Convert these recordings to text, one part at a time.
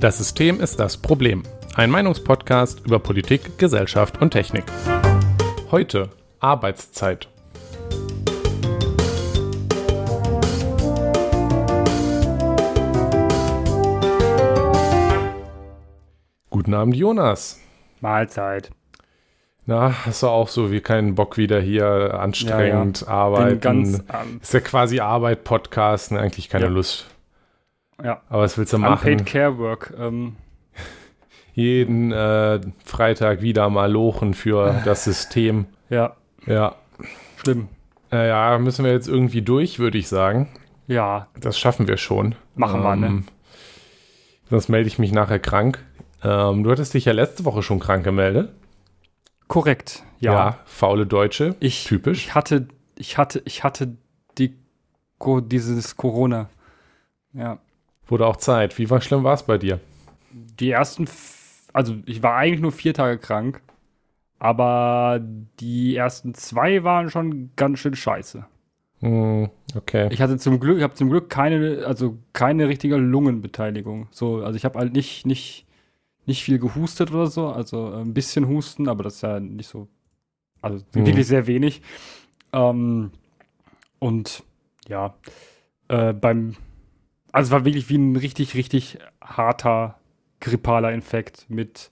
Das System ist das Problem. Ein Meinungspodcast über Politik, Gesellschaft und Technik. Heute Arbeitszeit. Guten Abend, Jonas. Mahlzeit. Na, hast du auch so wie keinen Bock wieder hier anstrengend Ja, ja. arbeiten? ganz, ähm, ist ja quasi Arbeit, Podcast, ne? eigentlich keine Ja. Lust. Ja. Aber was willst du machen? Unpaid Care Work. Ähm, Jeden äh, Freitag wieder mal lochen für das System. ja, Ja. schlimm. Naja, müssen wir jetzt irgendwie durch, würde ich sagen. Ja, Das schaffen wir schon. Machen wir, ne? Sonst melde ich mich nachher krank. Ähm, du hattest dich ja letzte Woche schon krank gemeldet. Korrekt. Ja. faule Deutsche. Ich, typisch. Ich hatte, ich hatte, ich hatte die, dieses Corona. Ja. Wurde auch Zeit. Wie war schlimm war es bei dir? Die ersten, also ich war eigentlich nur vier Tage krank, aber die ersten zwei waren schon ganz schön scheiße. Hm, okay. Ich hatte zum Glück, ich habe zum Glück keine, also keine richtige Lungenbeteiligung. So, also ich habe halt nicht, nicht, nicht viel gehustet oder so, also äh, ein bisschen Husten, aber das ist ja nicht so, also Mhm. wirklich sehr wenig. Ähm, und ja, äh, beim, also es war wirklich wie ein richtig, richtig harter grippaler Infekt mit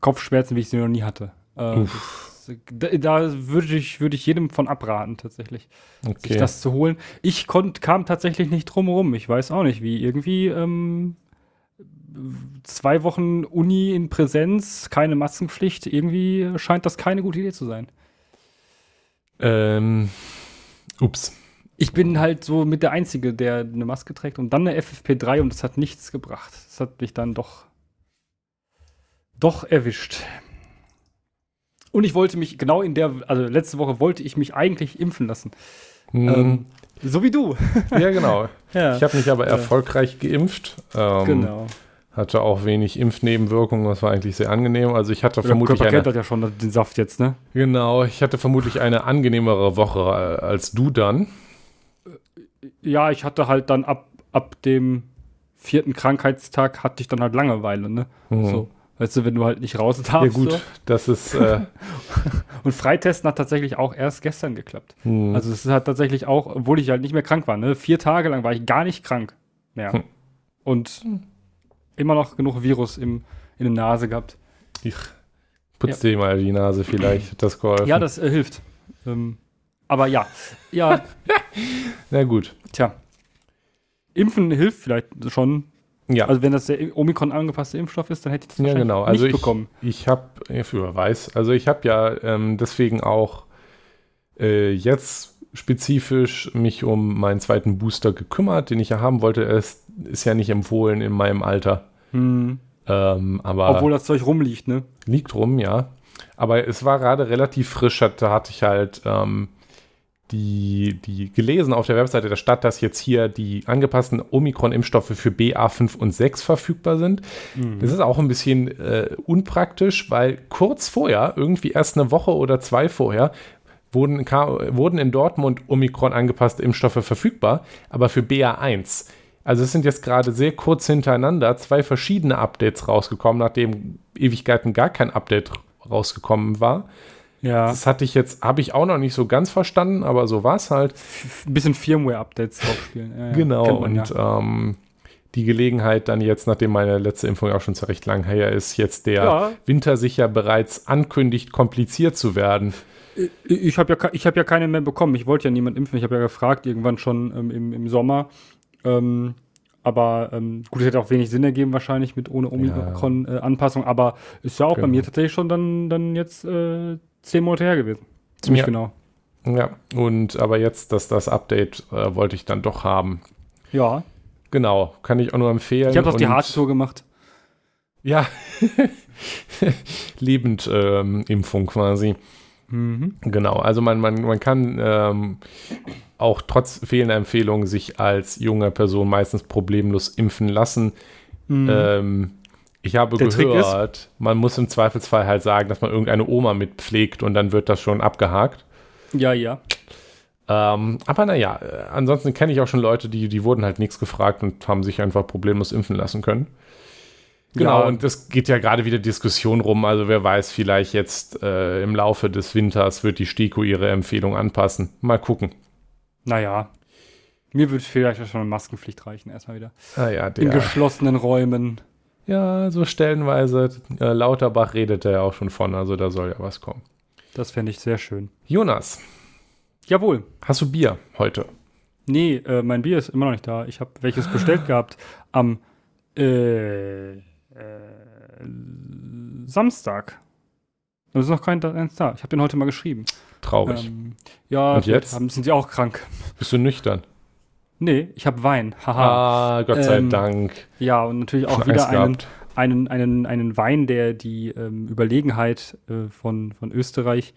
Kopfschmerzen, wie ich sie noch nie hatte. Äh, das, da da würde ich, würde ich jedem von abraten, tatsächlich sich okay. das zu holen. Ich konnt, kam tatsächlich nicht drum rum. Ich weiß auch nicht, wie. Irgendwie ähm, zwei Wochen Uni in Präsenz, keine Maskenpflicht. Irgendwie scheint das keine gute Idee zu sein. ähm, ups. Ich bin halt so mit der Einzige, der eine Maske trägt und dann eine FFP3 und das hat nichts gebracht. Das hat mich dann doch, doch erwischt. Und ich wollte mich genau in der, also letzte Woche wollte ich mich eigentlich impfen lassen. Hm, Ähm, so wie du. ja, genau. Ja, Ich habe mich aber erfolgreich geimpft. Ähm, genau. Hatte auch wenig Impfnebenwirkungen. Das war eigentlich sehr angenehm. Also ich hatte Der vermutlich Körper eine, kennt das ja schon, den Saft jetzt, ne? genau, ich hatte vermutlich eine angenehmere Woche äh, als du dann. Ja, ich hatte halt dann ab, ab dem vierten Krankheitstag hatte ich dann halt Langeweile, ne? Hm. So. Weißt du, wenn du halt nicht raus Ja darfst. gut, So. das ist äh, Und Freitesten hat tatsächlich auch erst gestern geklappt. hm, Also es hat tatsächlich auch, obwohl ich halt nicht mehr krank war, ne? Vier Tage lang war ich gar nicht krank mehr. Hm. Und immer noch genug Virus im, in der Nase gehabt. ich putz dir mal die Nase vielleicht. Das geholfen? Ja, das äh, hilft. Ähm, aber ja, ja, Na gut. tja. Impfen hilft vielleicht schon, Ja, Also wenn das der Omikron angepasste Impfstoff ist, dann hätte ich das Ja, wahrscheinlich genau. Also nicht ich- bekommen. Ich habe, wer weiß, also ich habe ja ähm, deswegen auch äh, jetzt spezifisch mich um meinen zweiten Booster gekümmert, den ich ja haben wollte. Es ist ja nicht empfohlen in meinem Alter. Hm. Ähm, aber Obwohl das Zeug rumliegt, ne? liegt rum, ja. Aber es war gerade relativ frisch, da hatte ich halt ähm, die, die gelesen auf der Webseite der Stadt, dass jetzt hier die angepassten Omikron-Impfstoffe für BA5 und 6 verfügbar sind. Das ist auch ein bisschen äh, unpraktisch, weil kurz vorher, irgendwie erst eine Woche oder zwei vorher, wurden, ka- wurden in Dortmund Omikron angepasste Impfstoffe verfügbar, aber für BA1. Also es sind jetzt gerade sehr kurz hintereinander zwei verschiedene Updates rausgekommen, nachdem Ewigkeiten gar kein Update rausgekommen war. Ja. Das hatte ich jetzt, habe ich auch noch nicht so ganz verstanden, aber so war es halt. Ein bisschen Firmware-Updates draufspielen. Ja. Genau, man und ja. ähm, die Gelegenheit dann jetzt, nachdem meine letzte Impfung auch schon so recht lang her ist, jetzt der Ja. Winter sich ja bereits ankündigt, kompliziert zu werden. Ich habe ja, ich hab ja keine mehr bekommen. Ich wollte ja niemand impfen. Ich habe ja gefragt, irgendwann schon ähm, im, im Sommer. Ähm, aber ähm, gut, es hätte auch wenig Sinn ergeben, wahrscheinlich mit ohne Omikron-Anpassung. aber ist ja auch bei Genau. mir tatsächlich schon dann, dann jetzt äh, zehn Monate her gewesen. Ziemlich Ja. genau. Ja, und aber jetzt, dass das Update äh, wollte ich dann doch haben. Ja. Genau, kann ich auch nur empfehlen. Ich habe doch die Hardtour gemacht. Ja, Lebendimpfung ähm, Impfung quasi. Mhm. Genau, also man, man, man kann ähm, auch trotz fehlender Empfehlungen sich als junge Person meistens problemlos impfen lassen. Ähm, ich habe Mhm. Der gehört, man muss im Zweifelsfall halt sagen, dass man irgendeine Oma mitpflegt und dann wird das schon abgehakt. Ja, ja. Ähm, aber naja, äh, ansonsten kenne ich auch schon Leute, die, die wurden halt nichts gefragt und haben sich einfach problemlos impfen lassen können. Genau, Ja. und es geht ja gerade wieder Diskussion rum. Also wer weiß, vielleicht jetzt äh, im Laufe des Winters wird die STIKO ihre Empfehlung anpassen. Mal gucken. Naja. Mir würde vielleicht schon eine Maskenpflicht reichen, erstmal wieder. Ah ja, In der, geschlossenen Räumen. ja, so stellenweise. Äh, Lauterbach redet ja auch schon von, also da soll ja was kommen. Das fände ich sehr schön. Jonas, Jawohl. hast du Bier heute? Nee, äh, mein Bier ist immer noch nicht da. Ich habe welches bestellt gehabt am äh, äh, Samstag. Es ist noch kein eins da. Ich habe den heute mal geschrieben. Traurig. Ähm, ja, Und jetzt? Haben, sind sie auch krank. Bist du nüchtern? Nee, ich habe Wein. Haha. Ah, Gott sei Ähm, Dank. Ja, und natürlich auch Schon wieder einen, einen, einen, einen Wein, der die ähm, Überlegenheit äh, von, von Österreich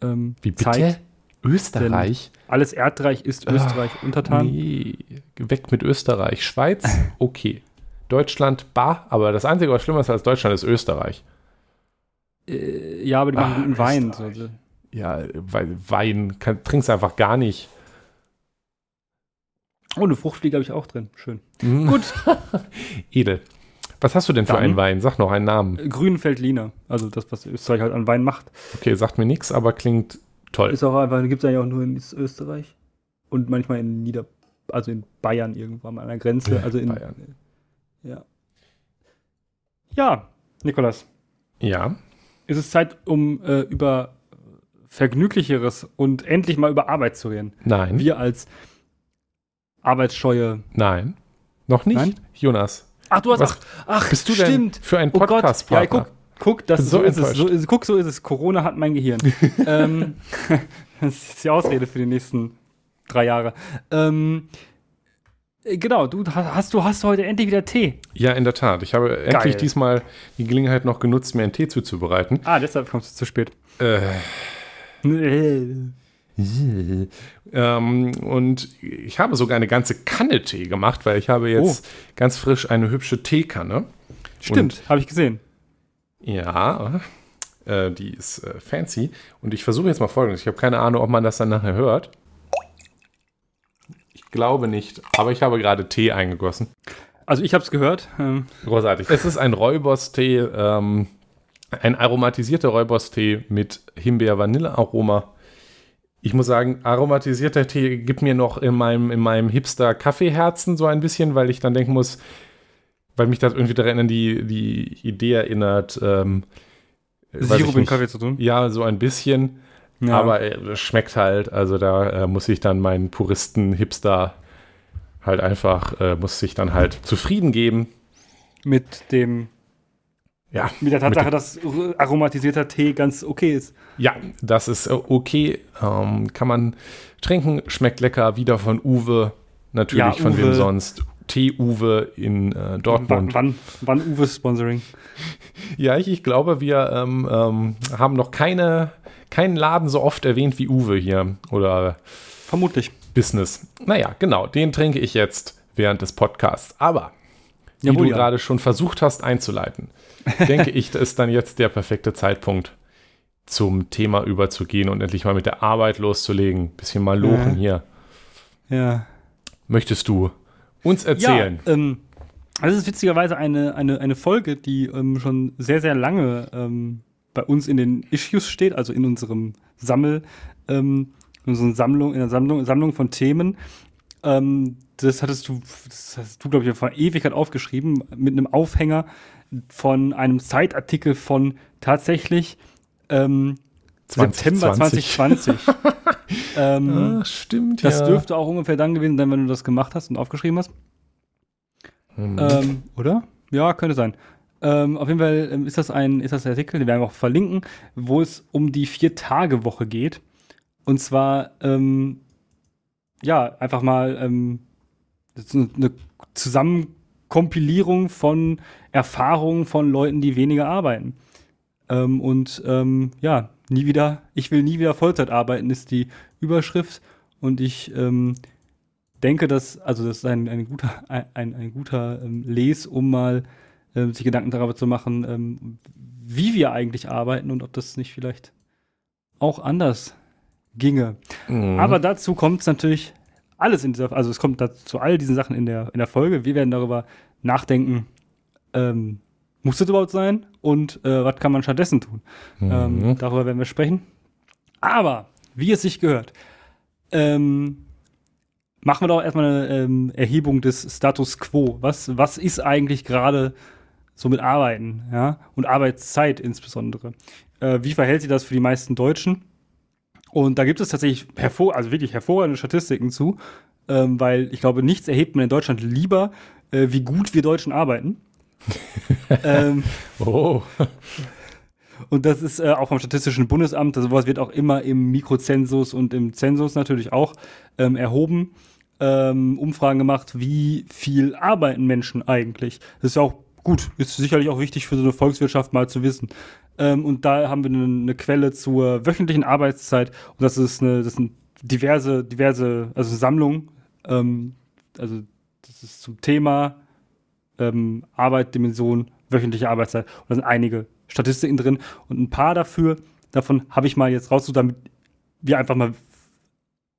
ähm, Wie bitte? zeigt. Österreich? Alles Erdreich ist Österreich untertan. Nee, weg mit Österreich. Schweiz, okay. Deutschland, bah, aber das Einzige, was schlimmer ist als Deutschland, ist Österreich. Äh, ja, aber die machen Ah, guten Wein. So. Ja, weil Wein kann, trinkst einfach gar nicht. Oh, eine Fruchtfliege habe ich auch drin. Schön. Mm. Gut. Edel. Was hast du denn für Dann- einen Wein? Sag noch einen Namen. Grünfeldliner. Also das, was Österreich halt an Wein macht. Okay, sagt mir nichts, aber klingt toll. Ist auch einfach, gibt es eigentlich auch nur in Österreich. Und manchmal in Nieder, also in Bayern irgendwo an der Grenze. Also in Bayern. Ja. Ja, Nikolas. Ja, Ist es Zeit, um äh, über Vergnüglicheres und endlich mal über Arbeit zu reden. nein, Wir als arbeitsscheue. nein, noch nicht. Nein? Jonas, Ach, du hast. Was ach, ach, bist du stimmt. denn für ein Oh Gott, ja, guck, guck, das so, so ist es. So ist, guck, so ist es. Corona hat mein Gehirn. ähm, das ist die Ausrede für die nächsten drei Jahre. Ähm, äh, genau, du ha- hast, du hast heute endlich wieder Tee. Ja, in der Tat. Ich habe endlich Geil. diesmal die Gelegenheit noch genutzt, mir einen Tee zuzubereiten. Ah, deshalb kommst du zu spät. Äh, ähm, und ich habe sogar eine ganze Kanne Tee gemacht, weil ich habe jetzt ganz frisch eine hübsche Teekanne. Stimmt, habe ich gesehen. Ja, äh, die ist äh, fancy. Und ich versuche jetzt mal folgendes. Ich habe keine Ahnung, ob man das dann nachher hört. Ich glaube nicht, aber ich habe gerade Tee eingegossen. Also ich habe es gehört. Ähm, Großartig. Es ist ein Räubers-Tee, ähm, ein aromatisierter Räubers-Tee mit Himbeer-Vanille-Aroma. Ich muss sagen, aromatisierter Tee gibt mir noch in meinem, in meinem Hipster-Kaffeeherzen so ein bisschen, weil ich dann denken muss, weil mich das irgendwie daran an die, die Idee erinnert. Ähm, Sirup nicht. Kaffee zu tun. Ja, so ein bisschen. Ja. Aber äh, es schmeckt halt. Also da äh, muss ich dann meinen Puristen-Hipster halt einfach, äh, muss sich dann halt zufrieden geben. mit dem Ja, mit der Tatsache, Mit dass aromatisierter Tee ganz okay ist. Ja, das ist äh, okay. Ähm, kann man trinken, schmeckt lecker. Wieder von Uwe. Natürlich Ja, von wem sonst. Tee Uwe in äh, Wann, Dortmund. wann, wann Uwe Sponsoring? Ja, ich, ich glaube, wir ähm, ähm, haben noch keine, keinen Laden so oft erwähnt wie Uwe hier. Oder Vermutlich. Business. Naja, genau. Den trinke ich jetzt während des Podcasts. Aber, wie Jawohl, du ja. gerade schon versucht hast einzuleiten, denke ich, das ist dann jetzt der perfekte Zeitpunkt, zum Thema überzugehen und endlich mal mit der Arbeit loszulegen. Bisschen mal lochen Ja. hier. Ja. Möchtest du uns erzählen? Ja, ähm, das ist witzigerweise eine, eine, eine Folge, die ähm, schon sehr, sehr lange ähm, bei uns in den Issues steht, also in unserem Sammel, ähm, in unserer Sammlung, in der Sammlung, Sammlung von Themen. Ähm, das hattest du, das hast du, glaube ich, vor Ewigkeit aufgeschrieben, mit einem Aufhänger von einem Zeitartikel von tatsächlich ähm, September 2020. 2020. ähm, Ah, stimmt, das ja. dürfte auch ungefähr dann gewesen sein, wenn du das gemacht hast und aufgeschrieben hast. Hm. Ähm, oder? Ja, könnte sein. Ähm, auf jeden Fall ähm, ist das ein ist das ein Artikel, den werden wir auch verlinken, wo es um die Vier-Tage-Woche geht. Und zwar, ähm, ja, einfach mal ähm, das Zusammenkompilierung von Erfahrungen von Leuten, die weniger arbeiten. Ähm, und ähm, ja, nie wieder, ich will nie wieder Vollzeit arbeiten, ist die Überschrift. Und ich ähm, denke, dass, also das ist ein, ein guter, ein, ein, guter ähm, Les, um mal ähm, sich Gedanken darüber zu machen, ähm, wie wir eigentlich arbeiten und ob das nicht vielleicht auch anders ginge. Mhm. Aber dazu kommt es natürlich alles in dieser, also es kommt dazu zu all diesen Sachen in der, in der Folge. Wir werden darüber nachdenken, ähm, muss das überhaupt sein und äh, was kann man stattdessen tun? Mhm. Ähm, darüber werden wir sprechen. Aber, wie es sich gehört, ähm, machen wir doch erstmal eine ähm, Erhebung des Status quo. Was, was ist eigentlich gerade so mit Arbeiten, ja? Und Arbeitszeit insbesondere. Äh, wie verhält sich das für die meisten Deutschen? Und da gibt es tatsächlich hervor, also wirklich hervorragende Statistiken zu, ähm, weil ich glaube, nichts erhebt man in Deutschland lieber, äh, wie gut wir Deutschen arbeiten. ähm, oh. Und das ist äh, auch vom Statistischen Bundesamt, also sowas wird auch immer im Mikrozensus und im Zensus natürlich auch ähm, erhoben, ähm, Umfragen gemacht, wie viel arbeiten Menschen eigentlich. Das ist ja auch gut, ist sicherlich auch wichtig für so eine Volkswirtschaft mal zu wissen. Ähm, und da haben wir eine, eine, Quelle zur wöchentlichen Arbeitszeit und das ist eine, das sind diverse, diverse, also Sammlung, ähm, also das ist zum Thema ähm, Arbeit, Dimension, wöchentliche Arbeitszeit. Und da sind einige Statistiken drin und ein paar dafür, davon habe ich mal jetzt rausgesucht, damit wir einfach mal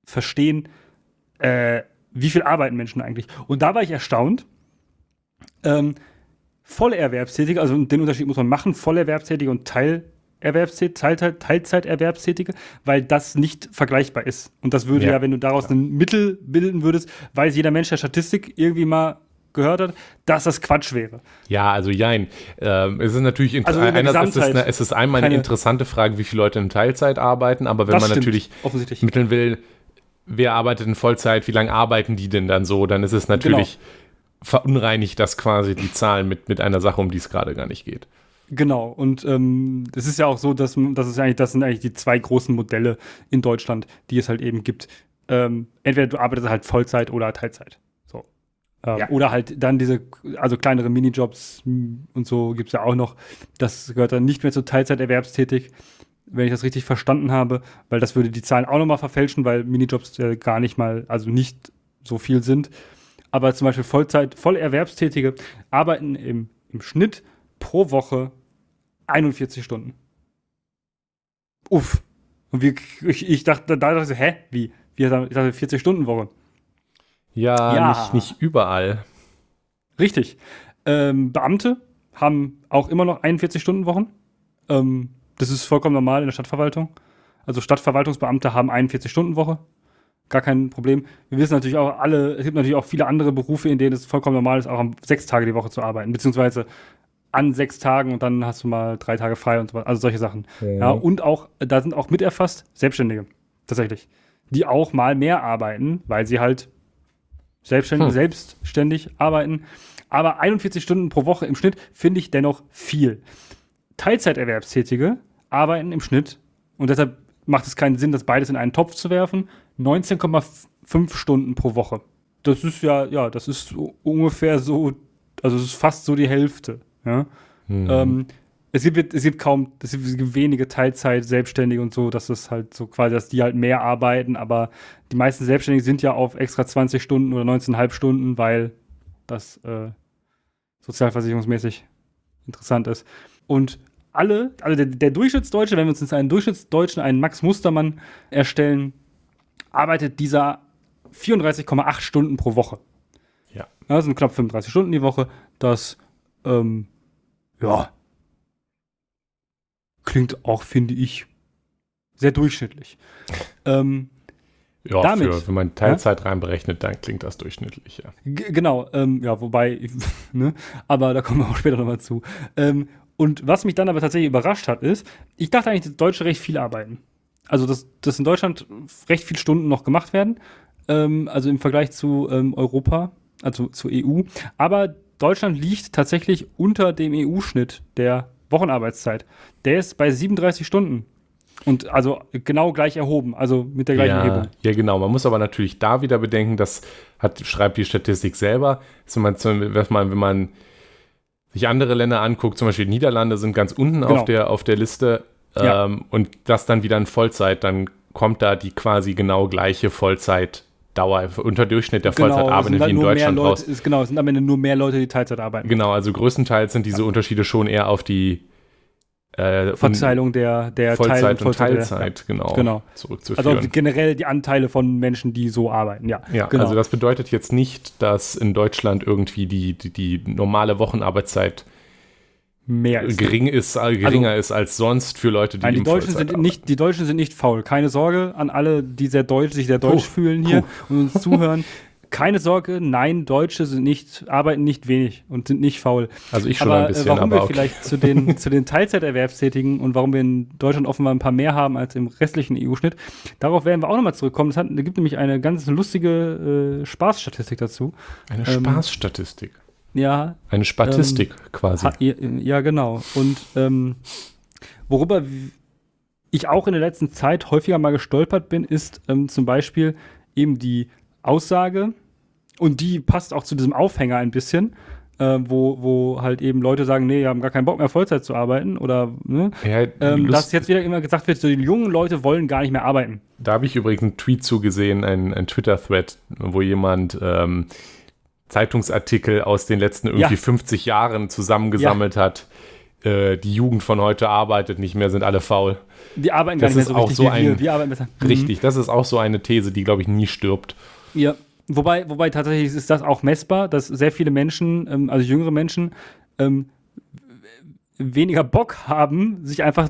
verstehen, äh, wie viel arbeiten Menschen eigentlich. Und da war ich erstaunt. Ähm, Vollerwerbstätige, also den Unterschied muss man machen, Vollerwerbstätige und Teilerwerbstätige, Teil, Teilzeiterwerbstätige, weil das nicht vergleichbar ist. Und das würde ja, ja wenn du daraus klar. ein Mittel bilden würdest, weiß jeder Mensch der Statistik irgendwie mal gehört hat, dass das Quatsch wäre. Ja, also jein. Ähm, es ist natürlich, also einerseits ist es, eine, es ist einmal eine interessante Frage, wie viele Leute in Teilzeit arbeiten, aber wenn man stimmt, natürlich mitteln will, wer arbeitet in Vollzeit, wie lange arbeiten die denn dann so, dann ist es natürlich, genau. Verunreinigt das quasi die Zahlen mit, mit einer Sache, um die es gerade gar nicht geht. Genau, und ähm, es ist ja auch so, dass, dass es eigentlich, das sind eigentlich die zwei großen Modelle in Deutschland, die es halt eben gibt. Ähm, entweder du arbeitest halt Vollzeit oder Teilzeit. Ähm, ja. Oder halt dann diese, also kleinere Minijobs und so gibt es ja auch noch. Das gehört dann nicht mehr zur Teilzeiterwerbstätig, wenn ich das richtig verstanden habe, weil das würde die Zahlen auch nochmal verfälschen, weil Minijobs ja gar nicht mal, also nicht so viel sind. Aber zum Beispiel Vollzeit, Vollerwerbstätige arbeiten im, im Schnitt pro Woche 41 Stunden. Uff. Und wie, ich, ich dachte, da dachte ich so, hä? Wie? Wie, ich dachte 40 Stunden Woche. Ja, ja. Nicht, nicht überall. Richtig. Ähm, Beamte haben auch immer noch 41-Stunden-Wochen. Ähm, das ist vollkommen normal in der Stadtverwaltung. Also Stadtverwaltungsbeamte haben 41-Stunden-Woche. Gar kein Problem. Wir wissen natürlich auch alle, es gibt natürlich auch viele andere Berufe, in denen es vollkommen normal ist, auch sechs Tage die Woche zu arbeiten, beziehungsweise an sechs Tagen und dann hast du mal drei Tage frei und so weiter. Also solche Sachen. Mhm. Ja, und auch, da sind auch mit erfasst Selbstständige. Tatsächlich. Die auch mal mehr arbeiten, weil sie halt selbstständig, hm. selbstständig arbeiten. Aber 41 Stunden pro Woche im Schnitt finde ich dennoch viel. Teilzeiterwerbstätige arbeiten im Schnitt, und deshalb macht es keinen Sinn, das beides in einen Topf zu werfen, 19,5 Stunden pro Woche. Das ist ja, ja, das ist ungefähr so, also es ist fast so die Hälfte. Ja? Mhm. Ähm, es gibt, es gibt kaum, es gibt wenige Teilzeit Selbstständige und so, dass es halt so quasi, dass die halt mehr arbeiten, aber die meisten Selbstständigen sind ja auf extra 20 Stunden oder 19,5 Stunden, weil das äh, sozialversicherungsmäßig interessant ist. Und alle, also der, der, Durchschnittsdeutsche, wenn wir uns jetzt einen Durchschnittsdeutschen, einen Max Mustermann erstellen, arbeitet dieser 34,8 Stunden pro Woche. Ja. Das sind knapp 35 Stunden die Woche. Das, ähm, ja, klingt auch, finde ich, sehr durchschnittlich. Ähm, ja, damit, für, wenn man Teilzeit ja? reinberechnet, dann klingt das durchschnittlich, ja. genau, ähm, ja, wobei, ne, aber da kommen wir auch später nochmal zu. Ähm, und was mich dann aber tatsächlich überrascht hat, ist, ich dachte eigentlich, dass Deutsche recht viel arbeiten. Also, dass, dass in Deutschland recht viele Stunden noch gemacht werden, ähm, also im Vergleich zu ähm, Europa, also zur EU. Aber Deutschland liegt tatsächlich unter dem EU-Schnitt der Wochenarbeitszeit. Der ist bei 37 Stunden. Und also genau gleich erhoben, also mit der gleichen ja, Erhebung. Ja, genau. Man muss aber natürlich da wieder bedenken, das hat, schreibt die Statistik selber, wenn man, wenn man sich andere Länder anguckt, zum Beispiel Niederlande sind ganz unten genau. auf, der, auf der Liste ja. ähm, und das dann wieder in Vollzeit, dann kommt da die quasi genau gleiche Vollzeit Dauer, unter Durchschnitt der genau, Vollzeitarbeit wie in Deutschland Leute, raus. Ist, genau, es sind am Ende nur mehr Leute, die Teilzeit arbeiten. Genau, also größtenteils sind diese ja. Unterschiede schon eher auf die äh, Verteilung der, der Vollzeit Teil- und Vollzeit- Teilzeit, genau, Genau. zurückzuführen. Also generell die Anteile von Menschen, die so arbeiten, ja. ja, genau. also das bedeutet jetzt nicht, dass in Deutschland irgendwie die, die, die normale Wochenarbeitszeit mehr ist. gering ist, äh, geringer ist als sonst für Leute, die Nein, die Deutschen, Vollzeit sind nicht, die Deutschen sind nicht faul. Keine Sorge an alle, die sehr deutsch, sich sehr deutsch Puh, fühlen hier und uns zuhören. Keine Sorge, nein, Deutsche sind nicht, arbeiten nicht wenig und sind nicht faul. Also ich schon aber ein bisschen, äh, warum aber wir okay. vielleicht zu den, zu den Teilzeiterwerbstätigen und warum wir in Deutschland offenbar ein paar mehr haben als im restlichen EU-Schnitt, darauf werden wir auch nochmal zurückkommen. Es hat, da gibt nämlich eine ganz lustige äh, Spaßstatistik dazu. Eine ähm, Spaßstatistik. Ja, Eine Statistik quasi. Ha, ja, genau. Und ähm, worüber ich auch in der letzten Zeit häufiger mal gestolpert bin, ist ähm, zum Beispiel eben die Aussage, und die passt auch zu diesem Aufhänger ein bisschen, äh, wo, wo halt eben Leute sagen, nee, wir haben gar keinen Bock mehr Vollzeit zu arbeiten oder ne, Ja, ähm, dass jetzt wieder immer gesagt wird, so die jungen Leute wollen gar nicht mehr arbeiten. Da habe ich übrigens einen Tweet zugesehen, ein, ein Twitter-Thread, wo jemand ähm, Zeitungsartikel aus den letzten irgendwie Ja. 50 Jahren zusammengesammelt hat. Äh, die Jugend von heute arbeitet nicht mehr, sind alle faul. Die arbeiten Das gar nicht mehr so auch richtig so wie ein- wir. Wir arbeiten besser. Mhm. Richtig, das ist auch so eine These, die, glaube ich, nie stirbt. Ja, wobei, wobei tatsächlich ist das auch messbar, dass sehr viele Menschen, ähm, also jüngere Menschen, ähm, weniger Bock haben, sich einfach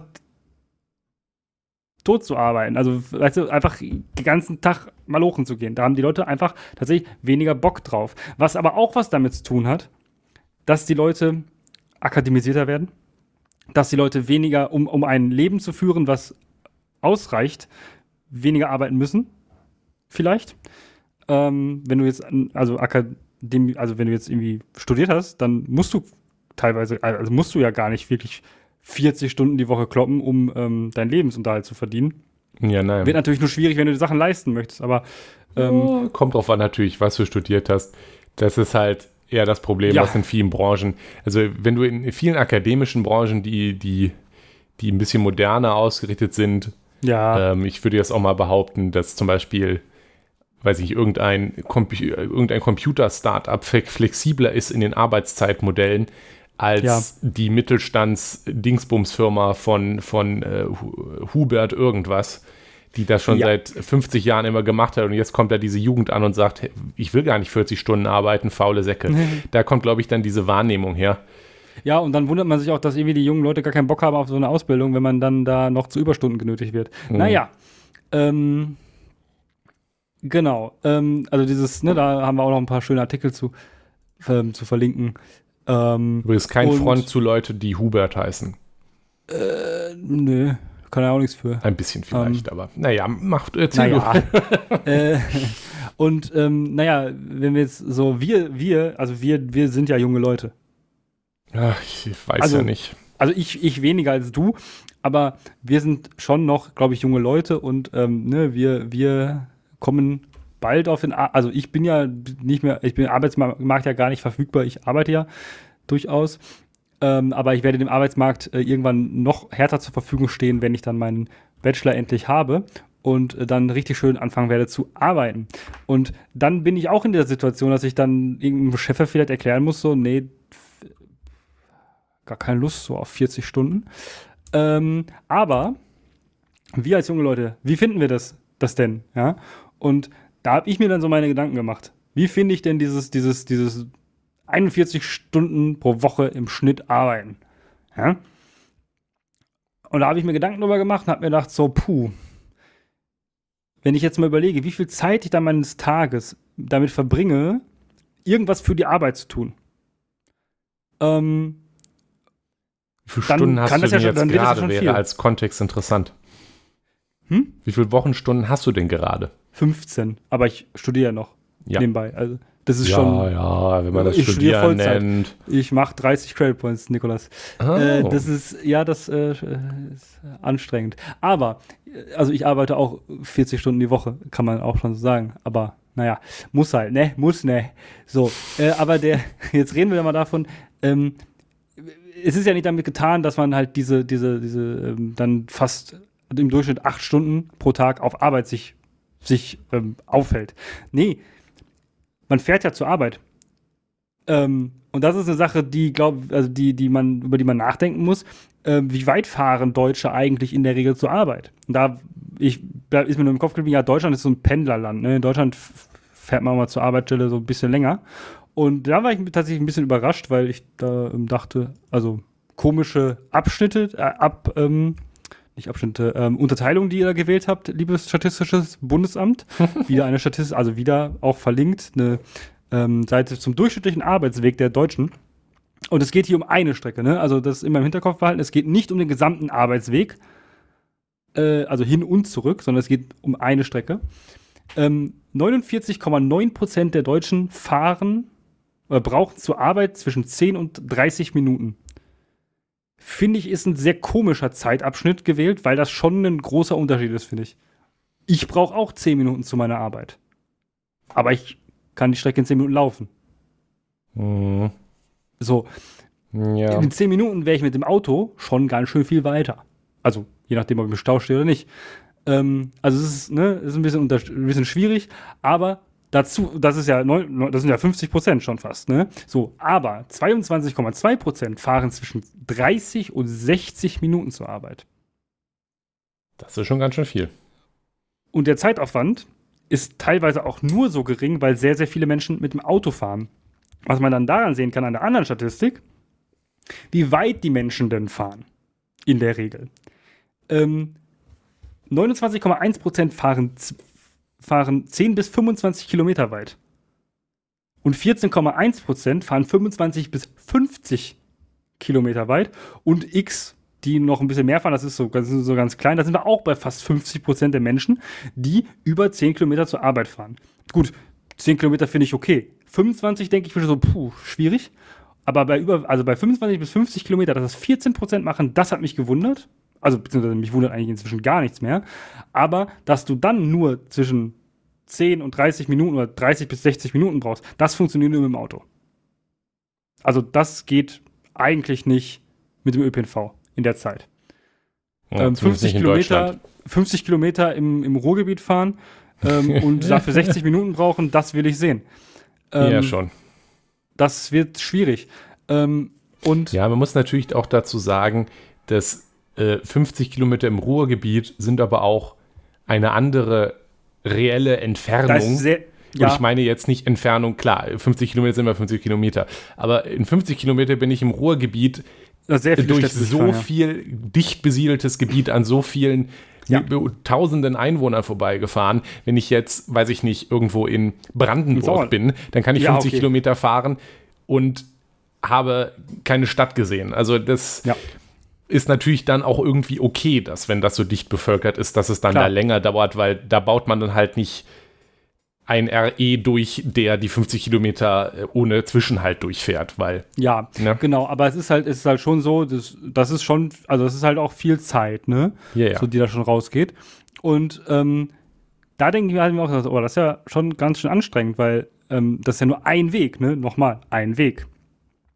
tot zu arbeiten. Also, weißt du, einfach den ganzen Tag malochen zu gehen. Da haben die Leute einfach tatsächlich weniger Bock drauf. Was aber auch was damit zu tun hat, dass die Leute akademisierter werden, dass die Leute weniger, um, um ein Leben zu führen, was ausreicht, weniger arbeiten müssen. Vielleicht. Ähm, wenn du jetzt, also Akademie, also wenn du jetzt irgendwie studiert hast, dann musst du teilweise, also musst du ja gar nicht wirklich 40 Stunden die Woche kloppen, um ähm, deinen Lebensunterhalt zu verdienen. Ja, nein. Wird natürlich nur schwierig, wenn du die Sachen leisten möchtest, aber ähm, Ja, Kommt drauf an, natürlich, was du studiert hast. Das ist halt eher das Problem, Ja. was in vielen Branchen. Also, wenn du in vielen akademischen Branchen, die, die, die ein bisschen moderner ausgerichtet sind, ja, ähm, ich würde jetzt auch mal behaupten, dass zum Beispiel, weiß ich, irgendein, Compu irgendein Computer-Startup fle- flexibler ist in den Arbeitszeitmodellen als Ja. die Mittelstands-Dingsbums-Firma von, von äh, Hu- Hubert irgendwas, die das schon Ja. seit 50 Jahren immer gemacht hat und jetzt kommt da diese Jugend an und sagt, ich will gar nicht 40 Stunden arbeiten, faule Säcke. da kommt, glaube ich, dann diese Wahrnehmung her. ja, und dann wundert man sich auch, dass irgendwie die jungen Leute gar keinen Bock haben auf so eine Ausbildung, wenn man dann da noch zu Überstunden genötigt wird. Mhm. Naja, ähm, genau, ähm, also dieses, ne, da haben wir auch noch ein paar schöne Artikel zu, ähm, zu verlinken. Ähm, Übrigens kein Und- Front zu Leute, die Hubert heißen. äh, nö, kann er auch nichts für. Ein bisschen vielleicht, aber naja, macht, erzähl Naja. äh, und ähm, naja, wenn wir jetzt so, wir, wir, also wir, wir sind ja junge Leute. Ach, ich weiß Also- ja nicht. Also ich, ich weniger als du, aber wir sind schon noch, glaube ich, junge Leute und ähm, ne, wir, wir kommen bald auf den, Ar also ich bin ja nicht mehr, ich bin Arbeitsmarkt ja gar nicht verfügbar, ich arbeite ja durchaus, ähm, aber ich werde dem Arbeitsmarkt äh, irgendwann noch härter zur Verfügung stehen, wenn ich dann meinen Bachelor endlich habe und äh, dann richtig schön anfangen werde zu arbeiten. Und dann bin ich auch in der Situation, dass ich dann irgendeinem Chef vielleicht erklären muss, so, nee, gar keine Lust so auf 40 Stunden. Ähm, aber wir als junge Leute, wie finden wir das, das denn? Ja? Und da habe ich mir dann so meine Gedanken gemacht. Wie finde ich denn dieses, dieses, dieses 41 Stunden pro Woche im Schnitt arbeiten? Ja? Und da habe ich mir Gedanken drüber gemacht und habe mir gedacht, so, puh, wenn ich jetzt mal überlege, wie viel Zeit ich dann meines Tages damit verbringe, irgendwas für die Arbeit zu tun. Ähm, Wie viele dann Stunden hast kann du das ja denn schon- jetzt ja gerade, schon wäre viel. als Kontext interessant. Hm? Wie viele Wochenstunden hast du denn gerade? 15, aber ich studiere ja noch Ja. nebenbei. Also das ist ja, schon, ja, wenn man das Ich studiere Vollzeit. nennt. ich mache 30 Credit Points, Nikolas. Oh. Äh, das ist, ja, das äh, ist anstrengend. Aber, äh, also ich arbeite auch 40 Stunden die Woche, kann man auch schon so sagen. Aber naja, muss halt, ne? Muss, ne? So, äh, aber der, jetzt reden wir mal davon, ähm, es ist ja nicht damit getan, dass man halt diese, diese, diese, ähm, dann fast im Durchschnitt acht Stunden pro Tag auf Arbeit sich, sich ähm, aufhält. Nee, man fährt ja zur Arbeit. Ähm, und das ist eine Sache, die, glaub, also die, die man, über die man nachdenken muss, äh, wie weit fahren Deutsche eigentlich in der Regel zur Arbeit? Und da ich, da ist mir nur im Kopf geblieben, ja, Deutschland ist so ein Pendlerland. Ne? In Deutschland fährt man mal zur Arbeitsstelle so ein bisschen länger. Und da war ich tatsächlich ein bisschen überrascht, weil ich da ähm, dachte, also komische Abschnitte, äh, ab, ähm, nicht Abschnitte, ähm, Unterteilungen, die ihr da gewählt habt, liebes Statistisches Bundesamt. wieder eine Statistik, also wieder auch verlinkt, eine ähm, Seite zum durchschnittlichen Arbeitsweg der Deutschen. Und es geht hier um eine Strecke, ne? Also das immer im Hinterkopf behalten. Es geht nicht um den gesamten Arbeitsweg, äh, also hin und zurück, sondern es geht um eine Strecke. Ähm, 49,9% der Deutschen fahren oder brauchen zur Arbeit zwischen 10 und 30 Minuten. Finde ich, ist ein sehr komischer Zeitabschnitt gewählt, weil das schon ein großer Unterschied ist, finde ich. Ich brauche auch 10 Minuten zu meiner Arbeit. Aber ich kann die Strecke in 10 Minuten laufen. Mhm. So. Ja. In 10 Minuten wäre ich mit dem Auto schon ganz schön viel weiter. Also, je nachdem, ob ich im Stau stehe oder nicht. Ähm, also, es ist, ne, ist ein bisschen, ein bisschen schwierig, aber dazu, das ist ja, neun, das sind ja 50 Prozent schon fast, ne? So, aber 22,2 Prozent fahren zwischen 30 und 60 Minuten zur Arbeit. Das ist schon ganz schön viel. Und der Zeitaufwand ist teilweise auch nur so gering, weil sehr, sehr viele Menschen mit dem Auto fahren. Was man dann daran sehen kann, an der anderen Statistik, wie weit die Menschen denn fahren. In der Regel. Ähm, 29,1% fahren, fahren 10 bis 25 Kilometer weit. Und 14,1% fahren 25 bis 50 Kilometer weit. Und X, die noch ein bisschen mehr fahren, das ist so, das ist so ganz klein, da sind wir auch bei fast 50% der Menschen, die über 10 Kilometer zur Arbeit fahren. Gut, 10 Kilometer finde ich okay. 25 denke ich mir so, puh, schwierig. Aber bei über, also bei 25 bis 50 Kilometer, dass das 14 Prozent machen, das hat mich gewundert. Also, beziehungsweise mich wundert eigentlich inzwischen gar nichts mehr. Aber, dass du dann nur zwischen 10 und 30 Minuten oder 30 bis 60 Minuten brauchst, das funktioniert nur mit dem Auto. Also, das geht eigentlich nicht mit dem ÖPNV in der Zeit. Ja, ähm, 50 Kilometer, 50 Kilometer im, im Ruhrgebiet fahren ähm, und dafür 60 Minuten brauchen, das will ich sehen. Ähm, ja, schon. Das wird schwierig. Ähm, und ja, man muss natürlich auch dazu sagen, dass äh, 50 Kilometer im Ruhrgebiet sind aber auch eine andere reelle Entfernung. Sehr, ja. Und ich meine jetzt nicht Entfernung, klar, 50 Kilometer sind immer 50 Kilometer. Aber in 50 Kilometer bin ich im Ruhrgebiet durch so fahren, ja. viel dicht besiedeltes Gebiet an so vielen ja. tausenden Einwohnern vorbeigefahren. Wenn ich jetzt, weiß ich nicht, irgendwo in Brandenburg bin, dann kann ich ja, 50 okay. Kilometer fahren und habe keine Stadt gesehen. Also das ja. Ist natürlich dann auch irgendwie okay, dass wenn das so dicht bevölkert ist, dass es dann Klar. da länger dauert, weil da baut man dann halt nicht ein RE durch, der die 50 Kilometer äh, ohne Zwischenhalt durchfährt, weil. Ja, ne? genau, aber es ist halt, es ist halt schon so, das, das ist schon, also es ist halt auch viel Zeit, ne? Ja, ja. So, die da schon rausgeht. Und ähm, da denken wir halt auch, oh, das ist ja schon ganz schön anstrengend, weil ähm, das ist ja nur ein Weg, ne? Nochmal, ein Weg.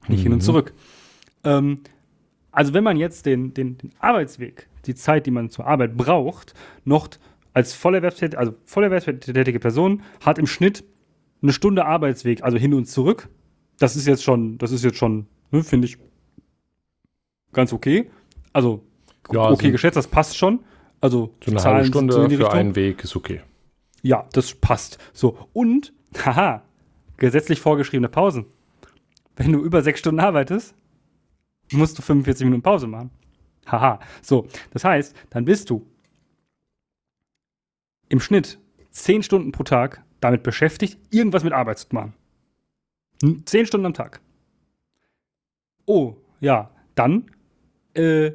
Nicht mhm. hin und mhm. zurück. Ähm, also wenn man jetzt den, den, den Arbeitsweg, die Zeit, die man zur Arbeit braucht, noch als vollerwerbstätige, also vollerwerbstätige Person hat im Schnitt eine Stunde Arbeitsweg, also hin und zurück. Das ist jetzt schon, das ist jetzt schon, ne, finde ich, ganz okay. Also ja, okay also geschätzt, das passt schon. Also so eine halbe Stunde so für einen Weg ist okay. Ja, das passt. So und haha, gesetzlich vorgeschriebene Pausen. Wenn du über sechs Stunden arbeitest, musst du 45 Minuten Pause machen. Haha. So, das heißt, dann bist du im Schnitt zehn Stunden pro Tag damit beschäftigt, irgendwas mit Arbeit zu machen. Zehn Stunden am Tag. Oh, ja, dann äh,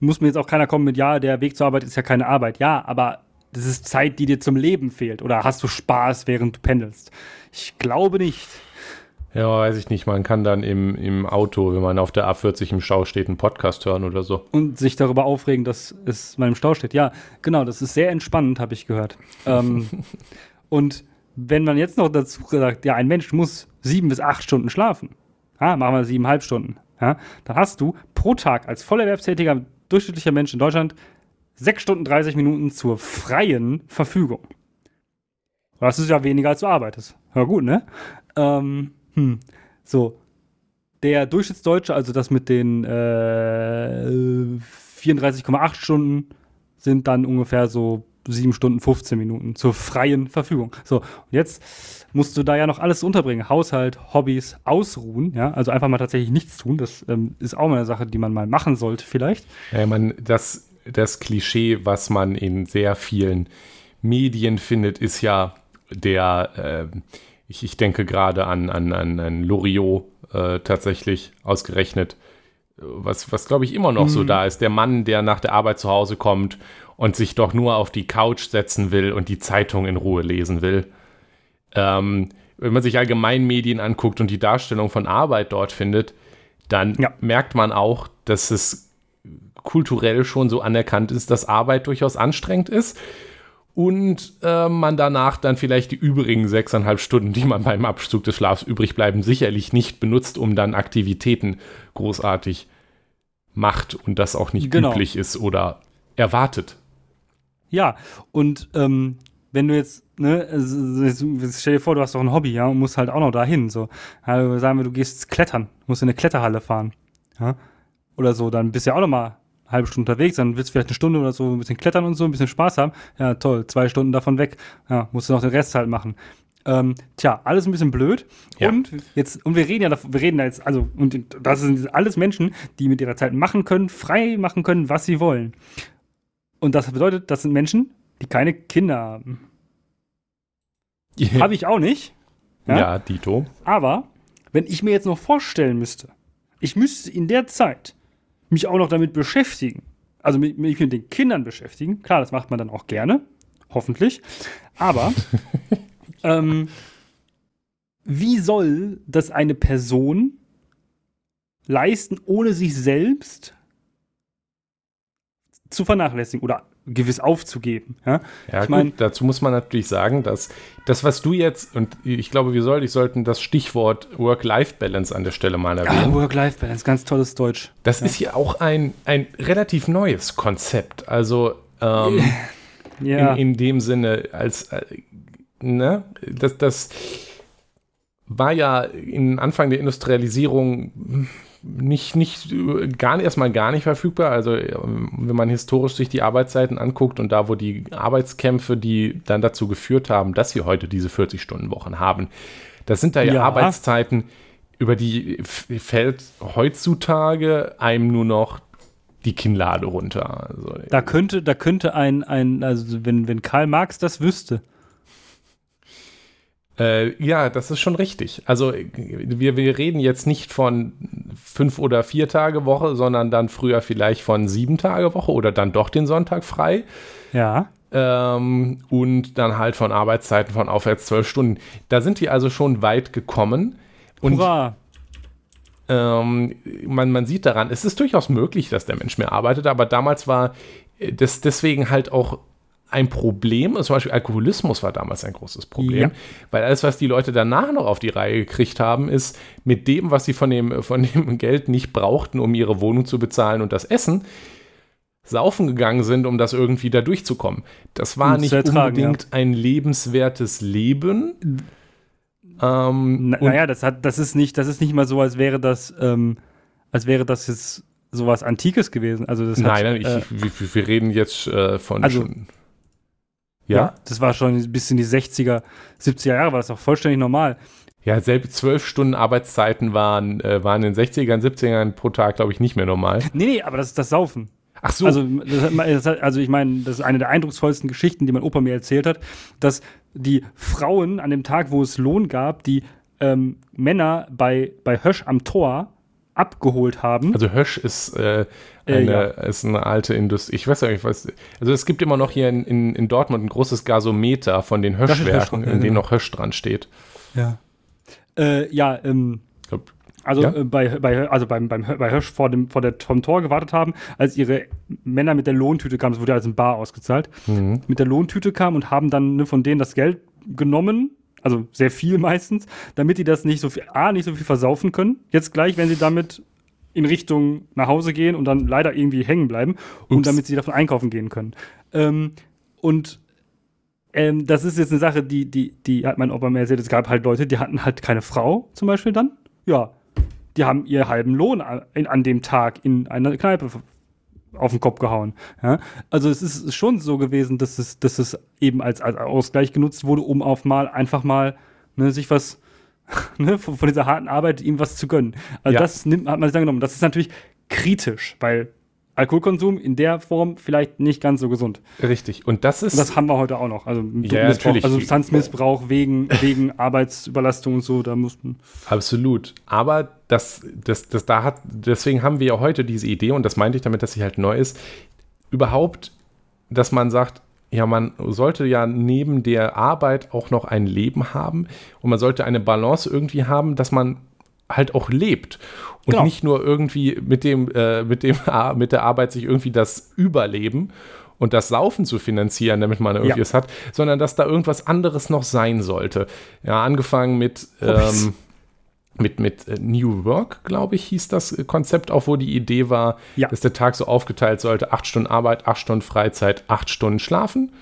muss mir jetzt auch keiner kommen mit, ja, der Weg zur Arbeit ist ja keine Arbeit. Ja, aber das ist Zeit, die dir zum Leben fehlt. Oder hast du Spaß, während du pendelst? Ich glaube nicht. Ja, weiß ich nicht. Man kann dann im, im Auto, wenn man auf der A40 im Stau steht, einen Podcast hören oder so. Und sich darüber aufregen, dass es mal im Stau steht. Ja, genau, das ist sehr entspannend, habe ich gehört. ähm, und wenn man jetzt noch dazu sagt, ja, ein Mensch muss sieben bis acht Stunden schlafen, ja, machen wir siebeneinhalb Stunden, ja, dann hast du pro Tag als vollerwerbstätiger durchschnittlicher Mensch in Deutschland sechs Stunden 30 Minuten zur freien Verfügung. Das ist ja weniger als du arbeitest. Ja, gut, ne? Ähm, hm, so. der Durchschnittsdeutsche, also das mit den äh, 34,8 Stunden, sind dann ungefähr so 7 Stunden 15 Minuten zur freien Verfügung. So, jetzt musst du da ja noch alles unterbringen. Haushalt, Hobbys, Ausruhen, ja, also einfach mal tatsächlich nichts tun. Das ähm, ist auch mal eine Sache, die man mal machen sollte, vielleicht. Ja, man, das, das Klischee, was man in sehr vielen Medien findet, ist ja der, äh, ich, ich denke gerade an, an, an, an Loriot äh, tatsächlich ausgerechnet, was, was glaube ich immer noch mhm. so da ist. Der Mann, der nach der Arbeit zu Hause kommt und sich doch nur auf die Couch setzen will und die Zeitung in Ruhe lesen will. Ähm, wenn man sich allgemein Medien anguckt und die Darstellung von Arbeit dort findet, dann ja. merkt man auch, dass es kulturell schon so anerkannt ist, dass Arbeit durchaus anstrengend ist und äh, man danach dann vielleicht die übrigen sechseinhalb Stunden, die man beim Abzug des Schlafs übrig bleiben, sicherlich nicht benutzt, um dann Aktivitäten großartig macht und das auch nicht genau. üblich ist oder erwartet. Ja, und ähm, wenn du jetzt, ne, stell dir vor, du hast doch ein Hobby, ja, und musst halt auch noch dahin, so. Also sagen wir, du gehst klettern, musst in eine Kletterhalle fahren, ja, oder so, dann bist du ja auch noch mal halbe Stunde unterwegs, dann willst du vielleicht eine Stunde oder so ein bisschen klettern und so, ein bisschen Spaß haben. Ja, toll, zwei Stunden davon weg, ja, musst du noch den Rest halt machen. Ähm, tja, alles ein bisschen blöd. Ja. Und jetzt, und wir reden ja, wir reden da jetzt, also, und das sind alles Menschen, die mit ihrer Zeit machen können, frei machen können, was sie wollen. Und das bedeutet, das sind Menschen, die keine Kinder haben. Yeah. Habe ich auch nicht. Ja? ja, Dito. Aber wenn ich mir jetzt noch vorstellen müsste, ich müsste in der Zeit mich auch noch damit beschäftigen, also mich mit, mit den Kindern beschäftigen. Klar, das macht man dann auch gerne, hoffentlich. Aber ähm, wie soll das eine Person leisten, ohne sich selbst zu vernachlässigen oder gewiss aufzugeben. Ja, ja ich mein, gut, dazu muss man natürlich sagen, dass das, was du jetzt, und ich glaube, wir sollten, sollten das Stichwort Work-Life-Balance an der Stelle mal erwähnen. Ah, Work-Life-Balance, ganz tolles Deutsch. Das ja. ist ja auch ein, ein relativ neues Konzept. Also ähm, ja. in, in, dem Sinne, als äh, ne, das, das war ja in Anfang der Industrialisierung nicht, nicht, gar erstmal gar nicht verfügbar. Also, wenn man historisch sich die Arbeitszeiten anguckt und da, wo die Arbeitskämpfe, die dann dazu geführt haben, dass wir heute diese 40-Stunden-Wochen haben, das sind da ja, ja, Arbeitszeiten, über die fällt heutzutage einem nur noch die Kinnlade runter. Also, da könnte, da könnte ein, ein, also wenn, wenn Karl Marx das wüsste, äh, ja, das ist schon richtig. Also wir, wir reden jetzt nicht von fünf oder vier Tage Woche, sondern dann früher vielleicht von sieben Tage Woche oder dann doch den Sonntag frei. Ja. Ähm, und dann halt von Arbeitszeiten von aufwärts zwölf Stunden. Da sind wir also schon weit gekommen. Und Hurra. Ähm, man, man sieht daran, es ist durchaus möglich, dass der Mensch mehr arbeitet, aber damals war das deswegen halt auch ein Problem. Zum Beispiel Alkoholismus war damals ein großes Problem, ja. weil alles, was die Leute danach noch auf die Reihe gekriegt haben, ist mit dem, was sie von dem, von dem Geld nicht brauchten, um ihre Wohnung zu bezahlen und das Essen, saufen gegangen sind, um das irgendwie da durchzukommen. Das war nicht ertragen, unbedingt ja. ein lebenswertes Leben. Ähm, Na, naja, das hat, das ist nicht, das ist nicht mal so, als wäre das, ähm, als wäre das jetzt sowas Antikes gewesen. Also das nein, hat, nein, ich, äh, wir, wir, reden jetzt äh, von also, schon ja? ja? Das war schon bis in die 60er, 70er Jahre, war das auch vollständig normal. Ja, selbst zwölf Stunden Arbeitszeiten waren, äh, waren in den 60ern, 70ern pro Tag, glaube ich, nicht mehr normal. Nee, nee, aber das ist das Saufen. Ach so. Also, das, also ich meine, das ist eine der eindrucksvollsten Geschichten, die mein Opa mir erzählt hat, dass die Frauen an dem Tag, wo es Lohn gab, die ähm, Männer bei, bei Hösch am Tor abgeholt haben. Also Hösch ist, äh, äh eine, äh, ja. ist eine alte Industrie. Ich weiß ja nicht, was. Also es gibt immer noch hier in, in, in Dortmund ein großes Gasometer von den Höschwerken, in ja, genau. dem noch Hösch dran steht. Ja. Äh, ja, ähm, also ja? äh, bei, bei, also beim, beim, bei Hösch vor dem, vor der, vom Tor gewartet haben, als ihre Männer mit der Lohntüte kamen, es wurde als ein Bar ausgezahlt, mhm. mit der Lohntüte kamen und haben dann ne, von denen das Geld genommen also sehr viel meistens, damit die das nicht so viel, A, nicht so viel versaufen können. Jetzt gleich, wenn sie damit in Richtung nach Hause gehen und dann leider irgendwie hängen bleiben und damit sie davon einkaufen gehen können. Ähm, und ähm, das ist jetzt eine Sache, die, die, die hat mein Opa mir erzählt, es gab halt Leute, die hatten halt keine Frau zum Beispiel dann. Ja, die haben ihr halben Lohn an, an dem Tag in einer Kneipe auf den Kopf gehauen. Ja? Also es ist schon so gewesen, dass es, dass es eben als, als Ausgleich genutzt wurde, um auf mal einfach mal ne, sich was ne, von, von, dieser harten Arbeit ihm was zu gönnen. Also ja. das nimmt, hat man sich dann genommen. Das ist natürlich kritisch, weil Alkoholkonsum in der Form vielleicht nicht ganz so gesund. Richtig. Und das ist. Und das haben wir heute auch noch. Also, ja, natürlich. also Substanzmissbrauch wegen, wegen Arbeitsüberlastung und so, da mussten. Absolut. Aber das, das, das, da hat, deswegen haben wir ja heute diese Idee, und das meinte ich damit, dass sie halt neu ist, überhaupt, dass man sagt, ja, man sollte ja neben der Arbeit auch noch ein Leben haben und man sollte eine Balance irgendwie haben, dass man halt auch lebt und genau. nicht nur irgendwie mit dem, äh, mit dem, mit der Arbeit sich irgendwie das Überleben und das Saufen zu finanzieren, damit man irgendwie ja. es hat, sondern dass da irgendwas anderes noch sein sollte. Ja, angefangen mit, ähm, mit, mit äh, New Work, glaube ich, hieß das Konzept auch, wo die Idee war, ja. dass der Tag so aufgeteilt sollte: acht Stunden Arbeit, acht Stunden Freizeit, acht Stunden Schlafen.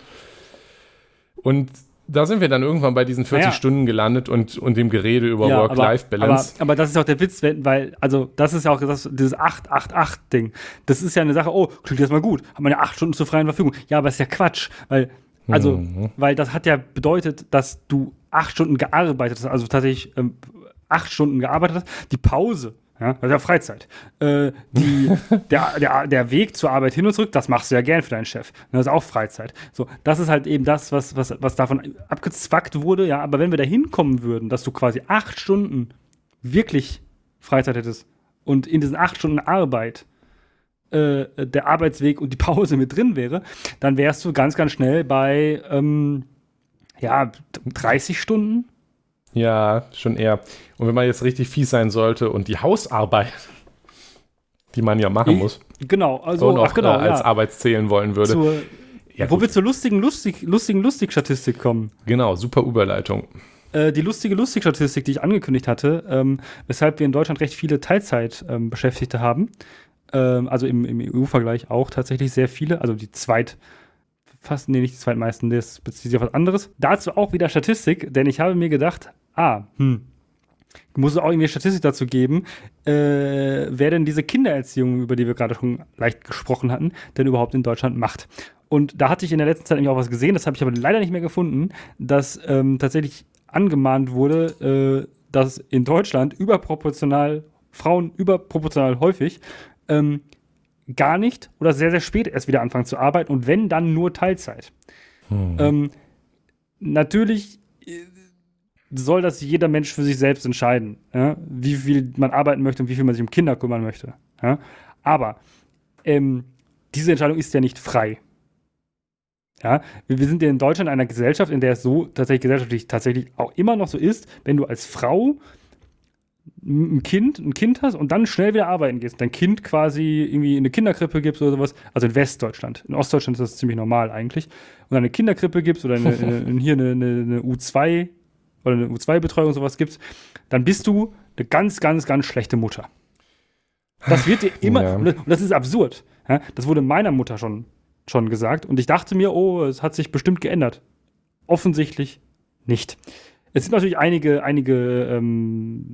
Und da sind wir dann irgendwann bei diesen 40 ja. Stunden gelandet und, und dem Gerede über ja, Work-Life-Balance. Aber, aber, das ist auch der Witz, weil, also, das ist ja auch das, dieses 8-8-8-Ding. Das ist ja eine Sache, oh, klingt jetzt mal gut, hat man ja acht Stunden zur freien Verfügung. Ja, aber ist ja Quatsch, weil, also, mhm. weil das hat ja bedeutet, dass du acht Stunden gearbeitet hast, also tatsächlich ähm, acht Stunden gearbeitet hast. Die Pause ja, das ist ja Freizeit. Äh, die, der, der, der Weg zur Arbeit hin und zurück, das machst du ja gern für deinen Chef. Das ist auch Freizeit. So, das ist halt eben das, was, was, was davon abgezwackt wurde, ja. Aber wenn wir da hinkommen würden, dass du quasi acht Stunden wirklich Freizeit hättest und in diesen acht Stunden Arbeit äh, der Arbeitsweg und die Pause mit drin wäre, dann wärst du ganz, ganz schnell bei ähm, ja, 30 Stunden ja, schon eher. Und wenn man jetzt richtig fies sein sollte und die Hausarbeit, die man ja machen muss, genau, also auch noch ach, genau, äh, als ja. Arbeit zählen wollen würde. Zur, ja, wo wir zur lustigen, lustig, lustigen Lustig-Statistik kommen. Genau, super Überleitung. Äh, die lustige Lustig-Statistik, die ich angekündigt hatte, ähm, weshalb wir in Deutschland recht viele Teilzeit-Beschäftigte ähm, haben, ähm, also im, im EU-Vergleich auch tatsächlich sehr viele, also die zweit fast, nee, nicht die zweitmeisten, das bezieht sich auf was anderes. Dazu auch wieder Statistik, denn ich habe mir gedacht, ah, hm, muss es auch irgendwie Statistik dazu geben, äh, wer denn diese Kindererziehung, über die wir gerade schon leicht gesprochen hatten, denn überhaupt in Deutschland macht. Und da hatte ich in der letzten Zeit nämlich auch was gesehen, das habe ich aber leider nicht mehr gefunden, dass ähm, tatsächlich angemahnt wurde, äh, dass in Deutschland überproportional, Frauen überproportional häufig ähm, gar nicht oder sehr, sehr spät erst wieder anfangen zu arbeiten und wenn, dann nur Teilzeit. Hm. Ähm, natürlich soll das jeder Mensch für sich selbst entscheiden, ja? wie viel man arbeiten möchte und wie viel man sich um Kinder kümmern möchte. Ja? Aber ähm, diese Entscheidung ist ja nicht frei. Ja, wir sind ja in Deutschland in einer Gesellschaft, in der es so tatsächlich gesellschaftlich tatsächlich auch immer noch so ist, wenn du als Frau ein Kind, ein Kind hast und dann schnell wieder arbeiten gehst, dein Kind quasi irgendwie in eine Kinderkrippe gibst oder sowas, also in Westdeutschland. In Ostdeutschland ist das ziemlich normal eigentlich. Und dann eine Kinderkrippe gibst oder eine, eine, hier eine, eine, U2 oder eine U2-Betreuung sowas gibst, dann bist du eine ganz, ganz, ganz schlechte Mutter. Das wird dir immer, ja. und das ist absurd. Das wurde meiner Mutter schon, schon gesagt und ich dachte mir, oh, es hat sich bestimmt geändert. Offensichtlich nicht. Es sind natürlich einige, einige, ähm,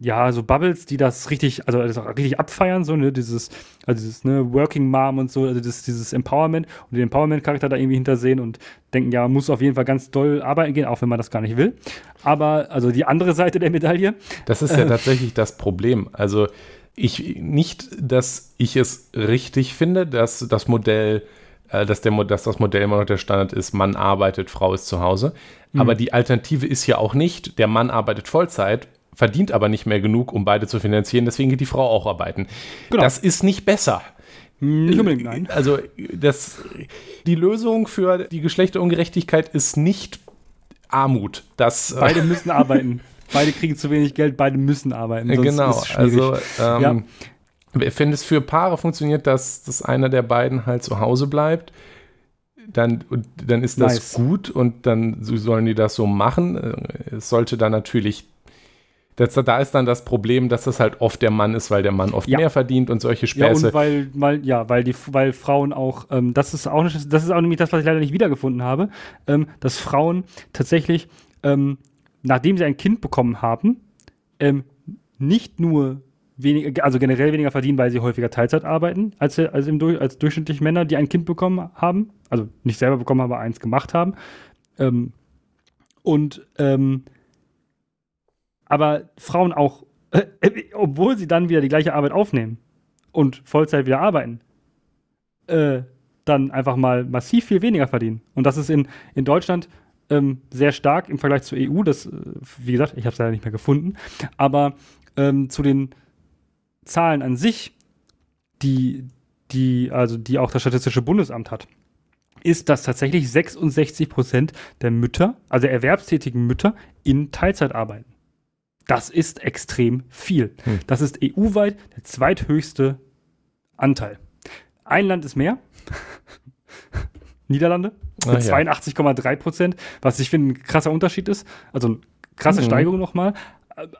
ja, so Bubbles, die das richtig, also das richtig abfeiern, so, ne, dieses, also dieses, ne, Working Mom und so, also das, dieses Empowerment und den Empowerment-Charakter da irgendwie hintersehen und denken, ja, man muss auf jeden Fall ganz doll arbeiten gehen, auch wenn man das gar nicht will. Aber, also die andere Seite der Medaille. Das ist ja äh, tatsächlich das Problem. Also, ich, nicht, dass ich es richtig finde, dass das Modell äh, dass, der, dass das Modell immer noch der Standard ist, Mann arbeitet, Frau ist zu Hause. Mhm. Aber die Alternative ist ja auch nicht, der Mann arbeitet Vollzeit, verdient aber nicht mehr genug, um beide zu finanzieren, deswegen geht die Frau auch arbeiten. Genau. Das ist nicht besser. Nicht unbedingt, nein. Also das, die Lösung für die Geschlechterungerechtigkeit ist nicht Armut. Das, beide müssen arbeiten. Beide kriegen zu wenig Geld, beide müssen arbeiten. genau, also ähm, ja. Wenn es für Paare funktioniert, dass, dass einer der beiden halt zu Hause bleibt, dann, dann ist das nice. gut und dann sollen die das so machen. Äh, es sollte dann natürlich, das, da ist dann das Problem, dass das halt oft der Mann ist, weil der Mann oft ja. mehr verdient und solche Späße. Ja, und weil, weil, ja, weil, die, weil Frauen auch, ähm, das ist auch nicht, das ist auch nämlich das, was ich leider nicht wiedergefunden habe, ähm, dass Frauen tatsächlich, ähm, nachdem sie ein Kind bekommen haben, ähm, nicht nur weniger, also generell weniger verdienen, weil sie häufiger Teilzeit arbeiten, als, als, im, als durchschnittlich Männer, die ein Kind bekommen haben. Also nicht selber bekommen, aber eins gemacht haben. Ähm, und ähm, aber Frauen auch, äh, obwohl sie dann wieder die gleiche Arbeit aufnehmen und Vollzeit wieder arbeiten, äh, dann einfach mal massiv viel weniger verdienen. Und das ist in, in Deutschland ähm, sehr stark im Vergleich zur EU. Das, äh, wie gesagt, ich habe es leider nicht mehr gefunden. Aber ähm, zu den Zahlen an sich, die, die, also die auch das Statistische Bundesamt hat, ist, dass tatsächlich 66 Prozent der Mütter, also der erwerbstätigen Mütter, in Teilzeit arbeiten. Das ist extrem viel. Hm. Das ist EU-weit der zweithöchste Anteil. Ein Land ist mehr. Niederlande mit ah, 82,3 Prozent, was ich finde ein krasser Unterschied ist. Also eine krasse mhm. Steigerung nochmal.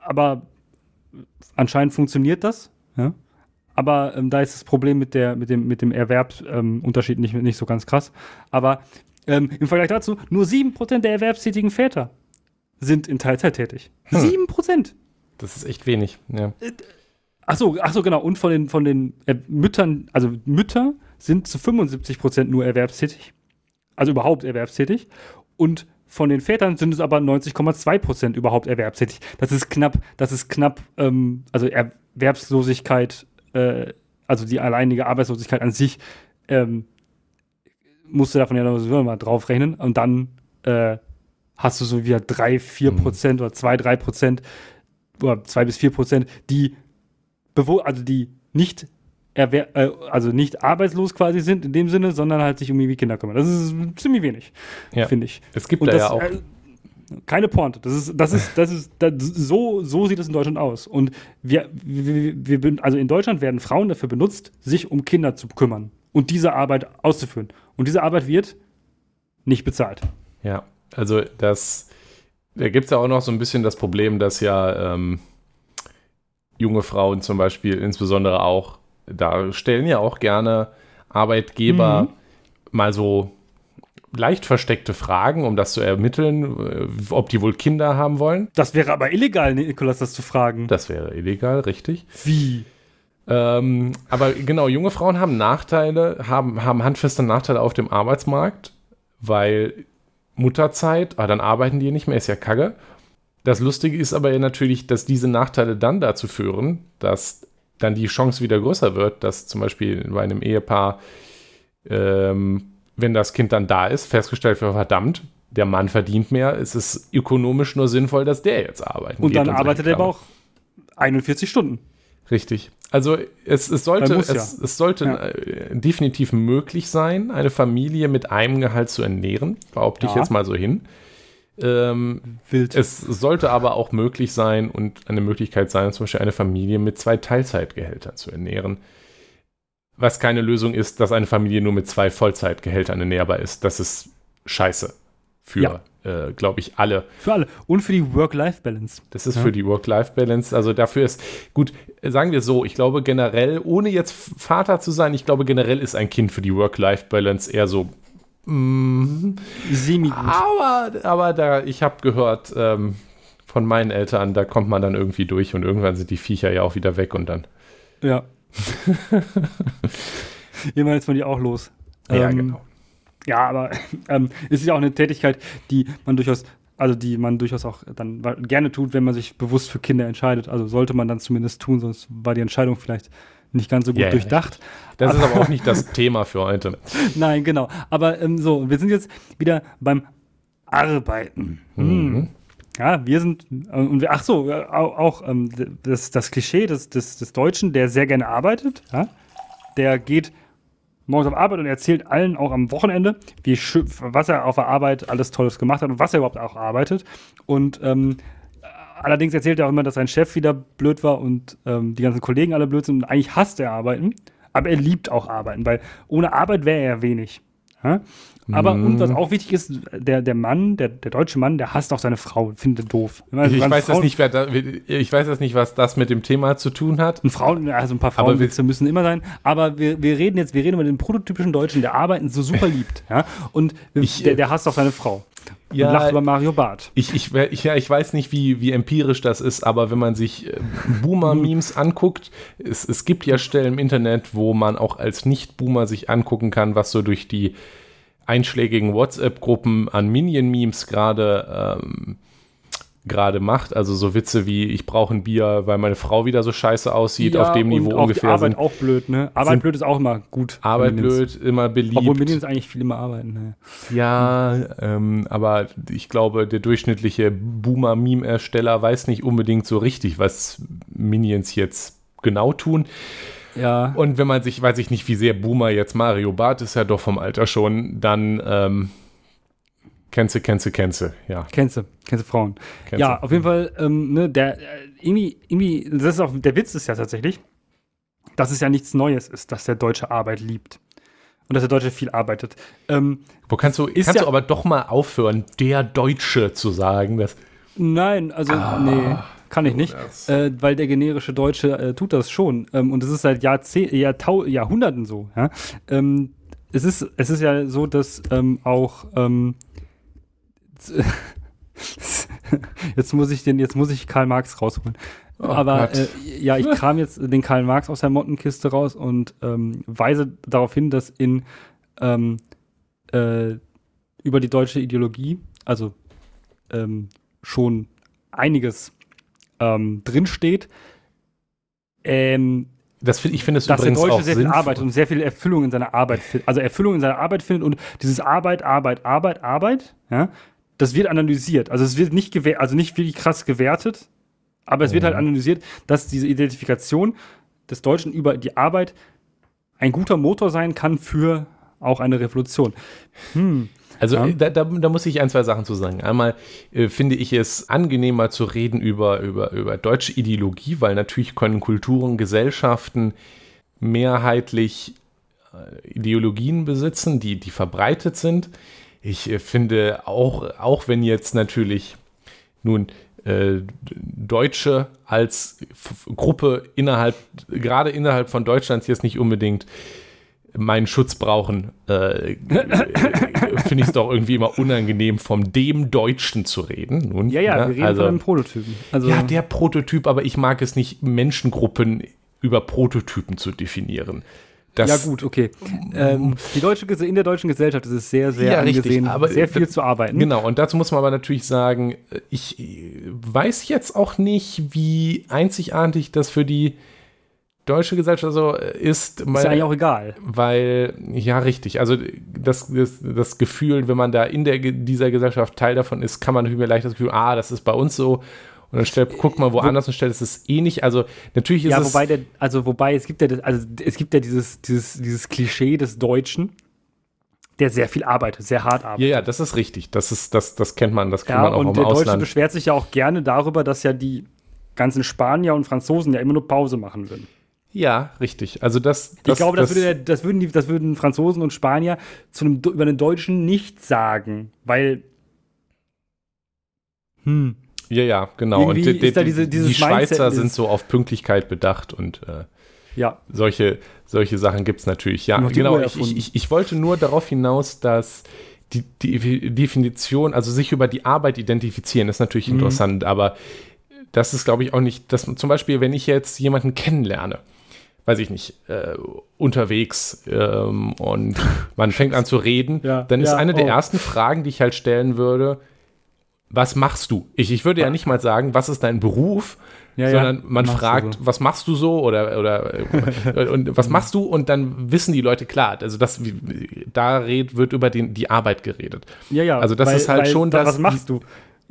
Aber anscheinend funktioniert das. Ja? Aber ähm, da ist das Problem mit, der, mit, dem, mit dem Erwerbsunterschied ähm, nicht, nicht so ganz krass. Aber ähm, im Vergleich dazu, nur 7% der erwerbstätigen Väter sind in Teilzeit tätig. Hm. 7%. Das ist echt wenig, ja. Äh, Achso, ach so, genau. Und von den, von den äh, Müttern, also Mütter sind zu 75 Prozent nur erwerbstätig. Also überhaupt erwerbstätig. Und von den Vätern sind es aber 90,2 Prozent überhaupt erwerbstätig. Das ist knapp, das ist knapp, ähm, also Erwerbslosigkeit, äh, also die alleinige Arbeitslosigkeit an sich, ähm, musst du davon ja noch mal draufrechnen. Und dann äh, hast du so wieder 3, 4 Prozent mhm. oder 2, 3 Prozent oder 2 bis 4 Prozent, die also die nicht erwer äh, also nicht arbeitslos quasi sind in dem Sinne, sondern halt sich um ihre Kinder kümmern. Das ist ziemlich wenig, ja. finde ich. Es gibt Und da das, ja auch. Äh, keine Pointe. Das ist, das ist, das ist, das, so, so sieht es in Deutschland aus. Und wir, wir, wir, also in Deutschland werden Frauen dafür benutzt, sich um Kinder zu kümmern und diese Arbeit auszuführen. Und diese Arbeit wird nicht bezahlt. Ja, also das, da gibt es ja auch noch so ein bisschen das Problem, dass ja ähm, junge Frauen zum Beispiel insbesondere auch, da stellen ja auch gerne Arbeitgeber mhm. mal so leicht versteckte Fragen, um das zu ermitteln, äh, ob die wohl Kinder haben wollen. Das wäre aber illegal, Nikolas, das zu fragen. Das wäre illegal, richtig. Wie? Ähm, aber genau, junge Frauen haben Nachteile, haben, haben handfeste Nachteile auf dem Arbeitsmarkt, weil Mutterzeit, ah, dann arbeiten die nicht mehr, ist ja kacke. Das Lustige ist aber natürlich, dass diese Nachteile dann dazu führen, dass dann die Chance wieder größer wird, dass zum Beispiel bei einem Ehepaar, ähm, wenn das Kind dann da ist, festgestellt wird, verdammt, der Mann verdient mehr, es ist ökonomisch nur sinnvoll, dass der jetzt arbeitet. Und dann arbeitet er aber auch 41 Stunden. Richtig. Also es, es sollte, es, ja. es, sollte ja. Äh, definitiv möglich sein, eine Familie mit einem Gehalt zu ernähren, behaupte ja. ich jetzt mal so hin. Ähm, Wild. Es sollte aber auch möglich sein und eine Möglichkeit sein, zum Beispiel eine Familie mit zwei Teilzeitgehältern zu ernähren. Was keine Lösung ist, dass eine Familie nur mit zwei Vollzeitgehältern ernährbar ist. Das ist scheiße für, ja. äh, glaube ich, alle. Für alle. Und für die Work-Life-Balance. Das ist ja. für die Work-Life-Balance. Also dafür ist, gut, sagen wir so, ich glaube generell, ohne jetzt Vater zu sein, ich glaube generell ist ein Kind für die Work-Life-Balance eher so Mm, Semi. Aber, aber da, ich habe gehört ähm, von meinen Eltern, da kommt man dann irgendwie durch und irgendwann sind die Viecher ja auch wieder weg und dann. Ja. Irgendwann ist man die auch los. Ja, ähm, genau. Ja, aber ähm, es ist ja auch eine Tätigkeit, die man durchaus, also die man durchaus auch dann gerne tut, wenn man sich bewusst für Kinder entscheidet. Also sollte man dann zumindest tun, sonst war die Entscheidung vielleicht nicht ganz so gut yeah, durchdacht. Das aber, ist aber auch nicht das Thema für heute. Nein, genau. Aber ähm, so, wir sind jetzt wieder beim Arbeiten. Mhm. Hm. Ja, wir sind, äh, und wir, ach so, äh, auch, auch ähm, das, das Klischee des, des, des Deutschen, der sehr gerne arbeitet, ja, der geht morgens auf Arbeit und erzählt allen auch am Wochenende, wie was er auf der Arbeit alles Tolles gemacht hat und was er überhaupt auch arbeitet. Und ähm, Allerdings erzählt er auch immer, dass sein Chef wieder blöd war und ähm, die ganzen Kollegen alle blöd sind und eigentlich hasst er Arbeiten. Aber er liebt auch Arbeiten, weil ohne Arbeit wäre er wenig. Ja? Aber mm. und was auch wichtig ist, der, der Mann, der, der deutsche Mann, der hasst auch seine Frau, findet doof. Also ich, weiß das nicht, wer da, ich weiß das nicht, was das mit dem Thema zu tun hat. Und Frauen, also ein paar Frauenwitze müssen immer sein. Aber wir, wir reden jetzt, wir reden über den prototypischen Deutschen, der Arbeiten so super liebt. Ja? Und ich, der, der hasst auch seine Frau. Ja, und lacht über Mario Barth. Ich, ich, ich, ja, ich weiß nicht, wie, wie empirisch das ist, aber wenn man sich äh, Boomer-Memes anguckt, es, es gibt ja Stellen im Internet, wo man auch als Nicht-Boomer sich angucken kann, was so durch die einschlägigen WhatsApp-Gruppen an Minion-Memes gerade ähm, gerade macht. Also so Witze wie, ich brauche ein Bier, weil meine Frau wieder so scheiße aussieht, Ja, auf dem Niveau auch ungefähr Die Arbeit sind. auch blöd, ne? Arbeit blöd ist auch immer gut. Arbeit blöd, immer beliebt. Obwohl Minions eigentlich viel immer arbeiten. Ne? Ja, ähm, aber ich glaube, der durchschnittliche Boomer-Meme-Ersteller weiß nicht unbedingt so richtig, was Minions jetzt genau tun. Ja. Und wenn man sich, weiß ich nicht, wie sehr Boomer jetzt Mario Bart ist ja doch vom Alter schon, dann ähm, kennst du, kennst du, kennst du, ja. Kennst du, kennst du Frauen. Kennst ja, du. auf jeden Fall, ähm, ne, der, äh, irgendwie, irgendwie, das ist auch, der Witz ist ja tatsächlich, dass es ja nichts Neues ist, dass der Deutsche Arbeit liebt. Und dass der Deutsche viel arbeitet. Ähm, Wo kannst du, kannst ja- du aber doch mal aufhören, der Deutsche zu sagen. Das, nein, also, nee, kann ich nicht. das- Äh, weil der generische Deutsche äh, tut das schon. Ähm, und es ist seit Jahrzeh Jahrtau Jahrhunderten so. Ja? Ähm, es, ist, es ist ja so, dass ähm, auch ähm, jetzt muss ich den, jetzt muss ich Karl Marx rausholen. Oh Aber äh, ja, ich kram jetzt den Karl Marx aus der Mottenkiste raus und ähm, weise darauf hin, dass in ähm, äh, über die deutsche Ideologie, also ähm, schon einiges ähm, drinsteht. Ähm, das find, ich finde es dass der Deutsche sehr viel sinnvoll. arbeitet und sehr viel Erfüllung in seiner Arbeit findet. Also Erfüllung in seiner Arbeit findet und dieses Arbeit, Arbeit, Arbeit, Arbeit, ja, das wird analysiert. Also es wird nicht gewer also nicht wirklich krass gewertet, aber es wird Mhm. halt analysiert, dass diese Identifikation des Deutschen über die Arbeit ein guter Motor sein kann für auch eine Revolution. Hm. Also Ja. da, da, da muss ich ein, zwei Sachen zu sagen. Einmal äh, finde ich es angenehmer zu reden über, über, über deutsche Ideologie, weil natürlich können Kulturen, Gesellschaften mehrheitlich äh, Ideologien besitzen, die, die verbreitet sind. Ich äh, finde auch, auch wenn jetzt natürlich nun äh, Deutsche als F Gruppe innerhalb, gerade innerhalb von Deutschlands jetzt nicht unbedingt meinen Schutz brauchen, äh, finde ich es doch irgendwie immer unangenehm, von dem Deutschen zu reden. Nun, Ja, ja, ne? wir reden also, von einem Prototypen. Also, ja, der Prototyp, aber ich mag es nicht, Menschengruppen über Prototypen zu definieren. Das, ja, gut, okay. Ähm, die deutsche, in der deutschen Gesellschaft ist es sehr, sehr Ja, richtig, angesehen, aber sehr d- viel zu arbeiten. Genau, und dazu muss man aber natürlich sagen, ich weiß jetzt auch nicht, wie einzigartig das für die deutsche Gesellschaft so ist. Ist ja eigentlich auch egal. Weil, ja, richtig. Also das, das, das Gefühl, wenn man da in der, dieser Gesellschaft Teil davon ist, kann man natürlich leicht das Gefühl, ah, das ist bei uns so. Und dann stellt, guckt man woanders und stellt, es ist eh nicht. Also natürlich ist Ja, es. wobei der, also wobei es gibt ja, das, also es gibt ja dieses, dieses, dieses Klischee des Deutschen, der sehr viel arbeitet, sehr hart arbeitet. ja, ja, das ist richtig. Das ist, das, das kennt man, das kennt Ja, man auch und im der Deutsche Ausland. beschwert sich ja auch gerne darüber, dass ja die ganzen Spanier und Franzosen ja immer nur Pause machen würden. Ja, richtig. Also das, das ich glaube, das, das, würde das, würden die, das würden Franzosen und Spanier zu einem, über den Deutschen nicht sagen, weil hm, Ja, ja, genau. Und Irgendwie die, die, da diese- die Schweizer Mindset sind so auf Pünktlichkeit bedacht und äh, ja, solche, solche Sachen gibt es natürlich. Ja, die genau. Ich, ich, ich, wollte nur darauf hinaus, dass die, die Definition, also sich über die Arbeit identifizieren, ist natürlich Mhm. interessant, aber das ist, glaube ich, auch nicht, dass zum Beispiel, wenn ich jetzt jemanden kennenlerne, weiß ich nicht, äh, unterwegs ähm, und man fängt an zu reden, Ja, dann ist ja, eine der oh. ersten Fragen, die ich halt stellen würde, was machst du? Ich, ich würde ja nicht mal sagen, was ist dein Beruf, Ja, ja. sondern man Machst du fragt, so. was machst du so oder, oder und was machst du und dann wissen die Leute klar, also das da red, wird über den, die Arbeit geredet. ja, ja. Also das ist halt schon da, das- Was machst du?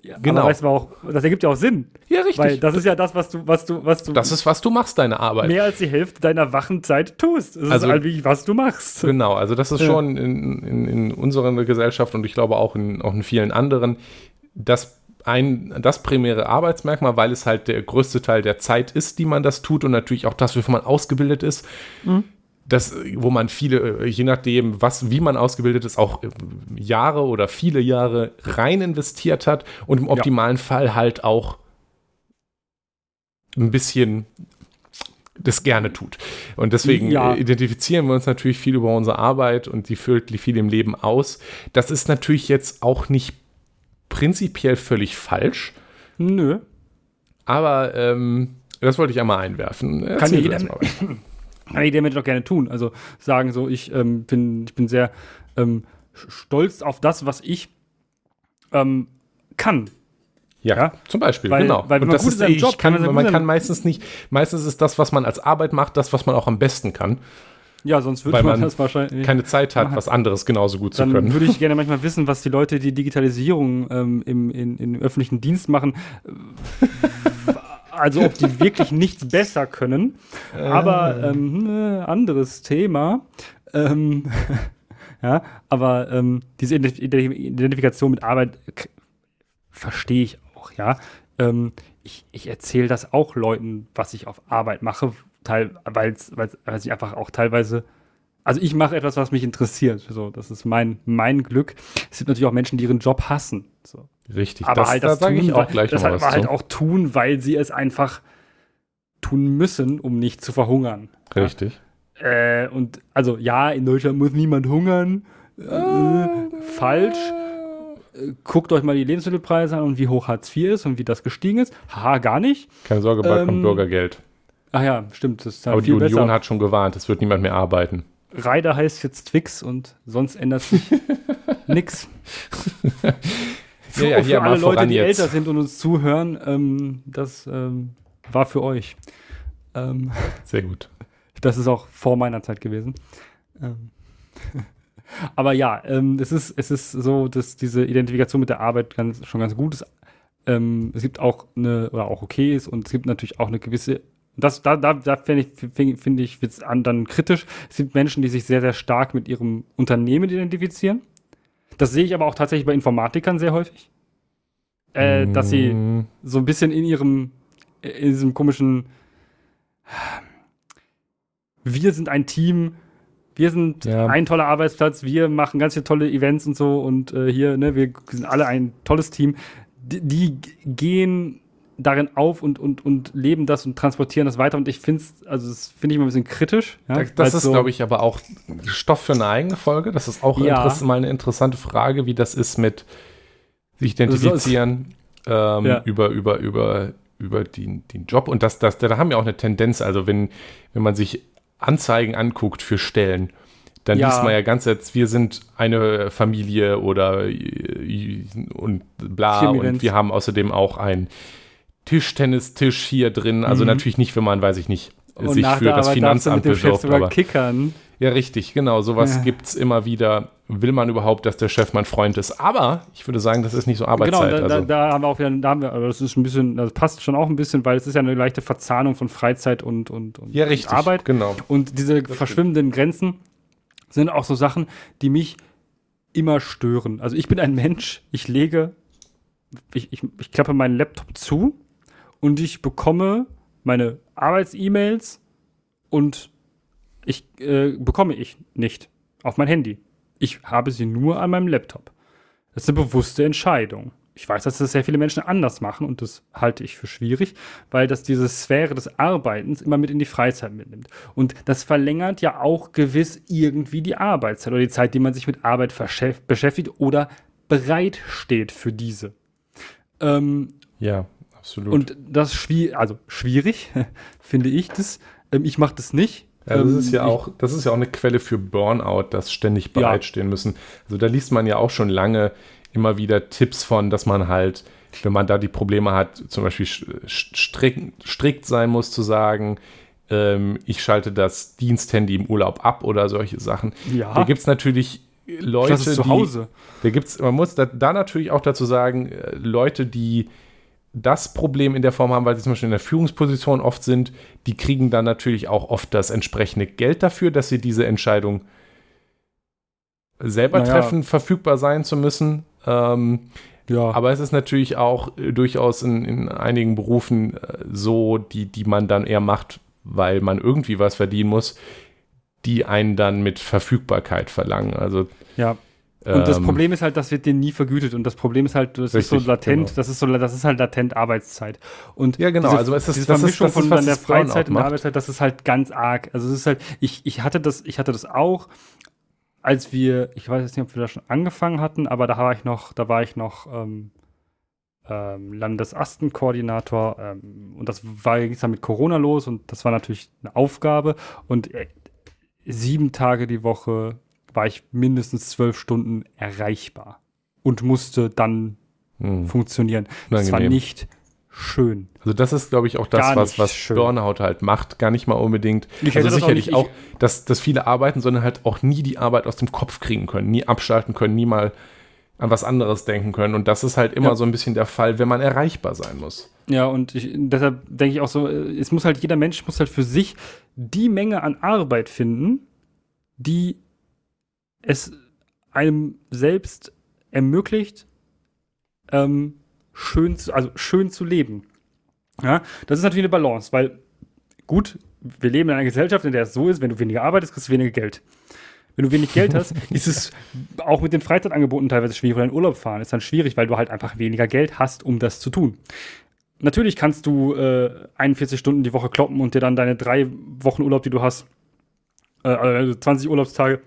Ja, Genau. Aber auch, das ergibt ja auch Sinn. Ja, richtig. Weil das ist ja das, was du, was du, was du das ist, was du machst, deine Arbeit. mehr als die Hälfte deiner wachen Zeit tust. Das Also- ist halt wirklich, was du machst. Genau, also das ist Ja. schon in, in, in unserer Gesellschaft und ich glaube auch in, auch in vielen anderen das ein, das primäre Arbeitsmerkmal, weil es halt der größte Teil der Zeit ist, die man das tut und natürlich auch das, wofür man ausgebildet ist. Das, wo man viele, je nachdem, was, wie man ausgebildet ist, auch äh, Jahre oder viele Jahre rein investiert hat und im optimalen Fall halt auch ein bisschen das gerne tut. Und deswegen Ja. identifizieren wir uns natürlich viel über unsere Arbeit und die füllt viel im Leben aus. Das ist natürlich jetzt auch nicht prinzipiell völlig falsch. Nö. Aber ähm, das wollte ich einmal einwerfen. Kann Erzähl du jeder, mal kann jeder Mensch doch gerne tun. Also sagen so, ich ähm, bin, ich bin sehr ähm, stolz auf das, was ich ähm, kann. Ja, Ja? zum Beispiel, Weil- genau. weil wenn Und man das gut ist, seinem ich Job- kann, man man, kann meistens nicht, meistens ist das, was man als Arbeit macht, das, was man auch am besten kann. Ja, sonst würde man, man das wahrscheinlich. Keine Zeit hat, was anderes genauso gut zu dann können. würde ich gerne manchmal wissen, was die Leute, die Digitalisierung ähm, im, in, im öffentlichen Dienst machen. Also ob die wirklich nichts besser können. Aber ähm, äh, anderes Thema. Ähm, ja, aber ähm, diese Identif Identif Identifikation mit Arbeit verstehe ich auch, ja. Ähm, ich ich erzähle das auch Leuten, was ich auf Arbeit mache, weil es ich einfach auch teilweise also ich mache etwas, was mich interessiert. So, das ist mein, mein Glück. Es gibt natürlich auch Menschen, die ihren Job hassen. So. Richtig, Aber das, halt da das sage tun, ich auch gleich das halt, halt auch tun, weil sie es einfach tun müssen, um nicht zu verhungern. Richtig. Äh, und also ja, in Deutschland muss niemand hungern. Äh, falsch. Äh, Guckt euch mal die Lebensmittelpreise an und wie hoch Hartz IV ist und wie das gestiegen ist. Haha, gar nicht. Keine Sorge, bald Ähm, kommt Bürgergeld. Ach ja, stimmt. Das ist halt Aber die Union besser. hat schon gewarnt, es wird niemand mehr arbeiten. Reider heißt jetzt Twix und sonst ändert sich nix. Für, Ja, ja, für alle Leute, die jetzt. älter sind und uns zuhören, ähm, das ähm, war für euch. Ähm, Sehr gut. das ist auch vor meiner Zeit gewesen. Ähm, aber ja, ähm, es, ist, es ist so, dass diese Identifikation mit der Arbeit ganz, schon ganz gut ist. Ähm, es gibt auch eine, oder auch okay ist, und es gibt natürlich auch eine gewisse, das, da, da, da finde ich, finde find ich wird's an, dann kritisch. Es gibt Menschen, die sich sehr, sehr stark mit ihrem Unternehmen identifizieren. Das sehe ich aber auch tatsächlich bei Informatikern sehr häufig. Äh, dass sie Mm, so ein bisschen in ihrem, in diesem komischen, wir sind ein Team, wir sind Ja. ein toller Arbeitsplatz, wir machen ganz viele tolle Events und so und äh, hier, ne, wir sind alle ein tolles Team. Die, die gehen darin auf und, und, und leben das und transportieren das weiter und ich finde es, also das finde ich immer ein bisschen kritisch. Ja, Das, ist, so- glaube ich, aber auch Stoff für eine eigene Folge. Das ist auch Ja. mal eine interessante Frage, wie das ist mit sich identifizieren ähm, Ja. über, über, über, über den, den Job. Und das, das, da haben wir auch eine Tendenz. Also, wenn, wenn man sich Anzeigen anguckt für Stellen, dann Ja. liest man ja ganz jetzt, wir sind eine Familie oder äh, und bla. Und Firmen-Events. wir haben außerdem auch einen Tischtennistisch hier drin. Also Mhm. natürlich nicht, wenn man, weiß ich nicht, und sich für das Finanzamt bewirbt. Aber, kickern. ja, richtig, genau. Sowas Ja. gibt's immer wieder. Will man überhaupt, dass der Chef mein Freund ist? Aber ich würde sagen, das ist nicht so Arbeitszeit. Genau, da, da, also, da haben wir auch wieder, da haben wir, also das ist ein bisschen, das passt schon auch ein bisschen, weil es ist ja eine leichte Verzahnung von Freizeit und, und, und ja, richtig. Arbeit. Genau. Und diese verschwimmenden Grenzen sind auch so Sachen, die mich immer stören. Also ich bin ein Mensch, ich lege, ich, ich, ich klappe meinen Laptop zu und ich bekomme meine Arbeits-E-Mails und ich äh, bekomme ich nicht auf mein Handy. Ich habe sie nur an meinem Laptop. Das ist eine bewusste Entscheidung. Ich weiß, dass das sehr viele Menschen anders machen und das halte ich für schwierig, weil das diese Sphäre des Arbeitens immer mit in die Freizeit mitnimmt. Und das verlängert ja auch gewiss irgendwie die Arbeitszeit oder die Zeit, die man sich mit Arbeit beschäftigt oder bereit steht für diese. Ähm, Ja, absolut. und das schwierig, also schwierig, finde ich das. Ähm, ich mache das nicht. ja, das Ähm, ist ja ich- auch, das ist ja auch eine Quelle für Burnout, das ständig Ja. bereitstehen müssen. Also da liest man ja auch schon lange immer wieder Tipps von, dass man halt, wenn man da die Probleme hat, zum Beispiel strikt, strikt sein muss zu sagen, ähm, ich schalte das Diensthandy im Urlaub ab oder solche Sachen. Ja, Da gibt es natürlich Leute, ist zu die, Hause. Da gibt's, man muss da, da natürlich auch dazu sagen, äh, Leute, die das Problem in der Form haben, weil sie zum Beispiel in der Führungsposition oft sind, die kriegen dann natürlich auch oft das entsprechende Geld dafür, dass sie diese Entscheidung selber Naja. treffen, verfügbar sein zu müssen. Ähm, Ja, aber es ist natürlich auch äh, durchaus in, in einigen Berufen äh, so, die, die man dann eher macht, weil man irgendwie was verdienen muss, die einen dann mit Verfügbarkeit verlangen. Also ja. Und das ähm, Problem ist halt, das wird dir nie vergütet. Und das Problem ist halt, das ist so Richtig, latent, genau. das ist so, das ist halt latent Arbeitszeit. Und Ja, genau, Diese, also es ist- diese das ist- Vermischung das ist, von dann der Freizeit und der. Arbeitszeit, das ist halt ganz arg. Also es ist halt, ich, ich hatte das, ich hatte das auch, als wir, ich weiß jetzt nicht, ob wir da schon angefangen hatten, aber da war ich noch, da war ich noch ähm, ähm, Landesastenkoordinator ähm, und das war ging dann mit Corona los und das war natürlich eine Aufgabe und äh, sieben Tage die Woche war ich mindestens zwölf Stunden erreichbar und musste dann hm. funktionieren. Das war nicht schön. Also das ist, glaube ich, auch das, was, was schön. Burnout halt macht. Gar nicht mal unbedingt. Ich also sicherlich auch, auch, dass, dass viele arbeiten, sondern halt auch nie die Arbeit aus dem Kopf kriegen können, nie abschalten können, nie mal an was anderes denken können. Und das ist halt immer ja. so ein bisschen der Fall, wenn man erreichbar sein muss. Ja, und ich, deshalb denke ich auch so, es muss halt, jeder Mensch muss halt für sich die Menge an Arbeit finden, die es einem selbst ermöglicht, ähm, schön zu, also schön zu leben. Ja, das ist natürlich eine Balance, weil gut, wir leben in einer Gesellschaft, in der es so ist, wenn du weniger arbeitest, kriegst du weniger Geld. Wenn du wenig Geld hast, ist es auch mit den Freizeitangeboten teilweise schwierig. Oder in Urlaub fahren ist dann schwierig, weil du halt einfach weniger Geld hast, um das zu tun. Natürlich kannst du äh, 41 Stunden die Woche kloppen und dir dann deine drei Wochen Urlaub, die du hast, äh, also 20 Urlaubstage,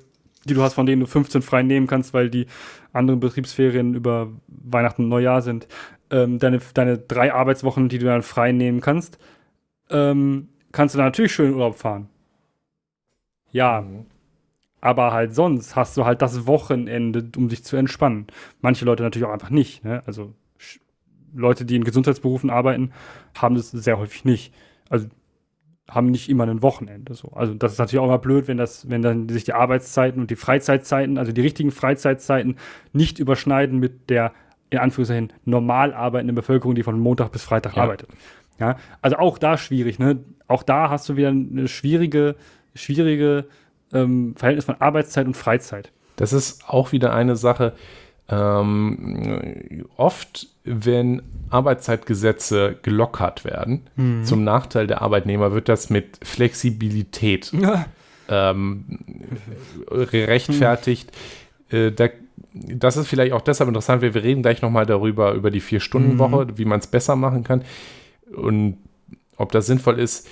die du hast, von denen du 15 frei nehmen kannst, weil die anderen Betriebsferien über Weihnachten und Neujahr sind, ähm, deine, deine drei Arbeitswochen, die du dann frei nehmen kannst, ähm, kannst du dann natürlich schön in Urlaub fahren. Ja. Aber halt sonst hast du halt das Wochenende, um dich zu entspannen. Manche Leute natürlich auch einfach nicht. Ne? Also Leute, die in Gesundheitsberufen arbeiten, haben das sehr häufig nicht. Also haben nicht immer ein Wochenende. So. Also das ist natürlich auch mal blöd, wenn das, wenn dann sich die Arbeitszeiten und die Freizeitzeiten, also die richtigen Freizeitzeiten, nicht überschneiden mit der in Anführungszeichen normal arbeitenden Bevölkerung, die von Montag bis Freitag ja. arbeitet. Ja, also auch da schwierig. Ne? Auch da hast du wieder eine schwierige, schwierige ähm, Verhältnis von Arbeitszeit und Freizeit. Das ist auch wieder eine Sache. Ähm, oft, wenn Arbeitszeitgesetze gelockert werden, mhm. zum Nachteil der Arbeitnehmer, wird das mit Flexibilität ja. ähm, gerechtfertigt. Mhm. Äh, da, das ist vielleicht auch deshalb interessant, weil wir reden gleich nochmal darüber, über die Vier-Stunden-Woche, mhm. wie man es besser machen kann und ob das sinnvoll ist.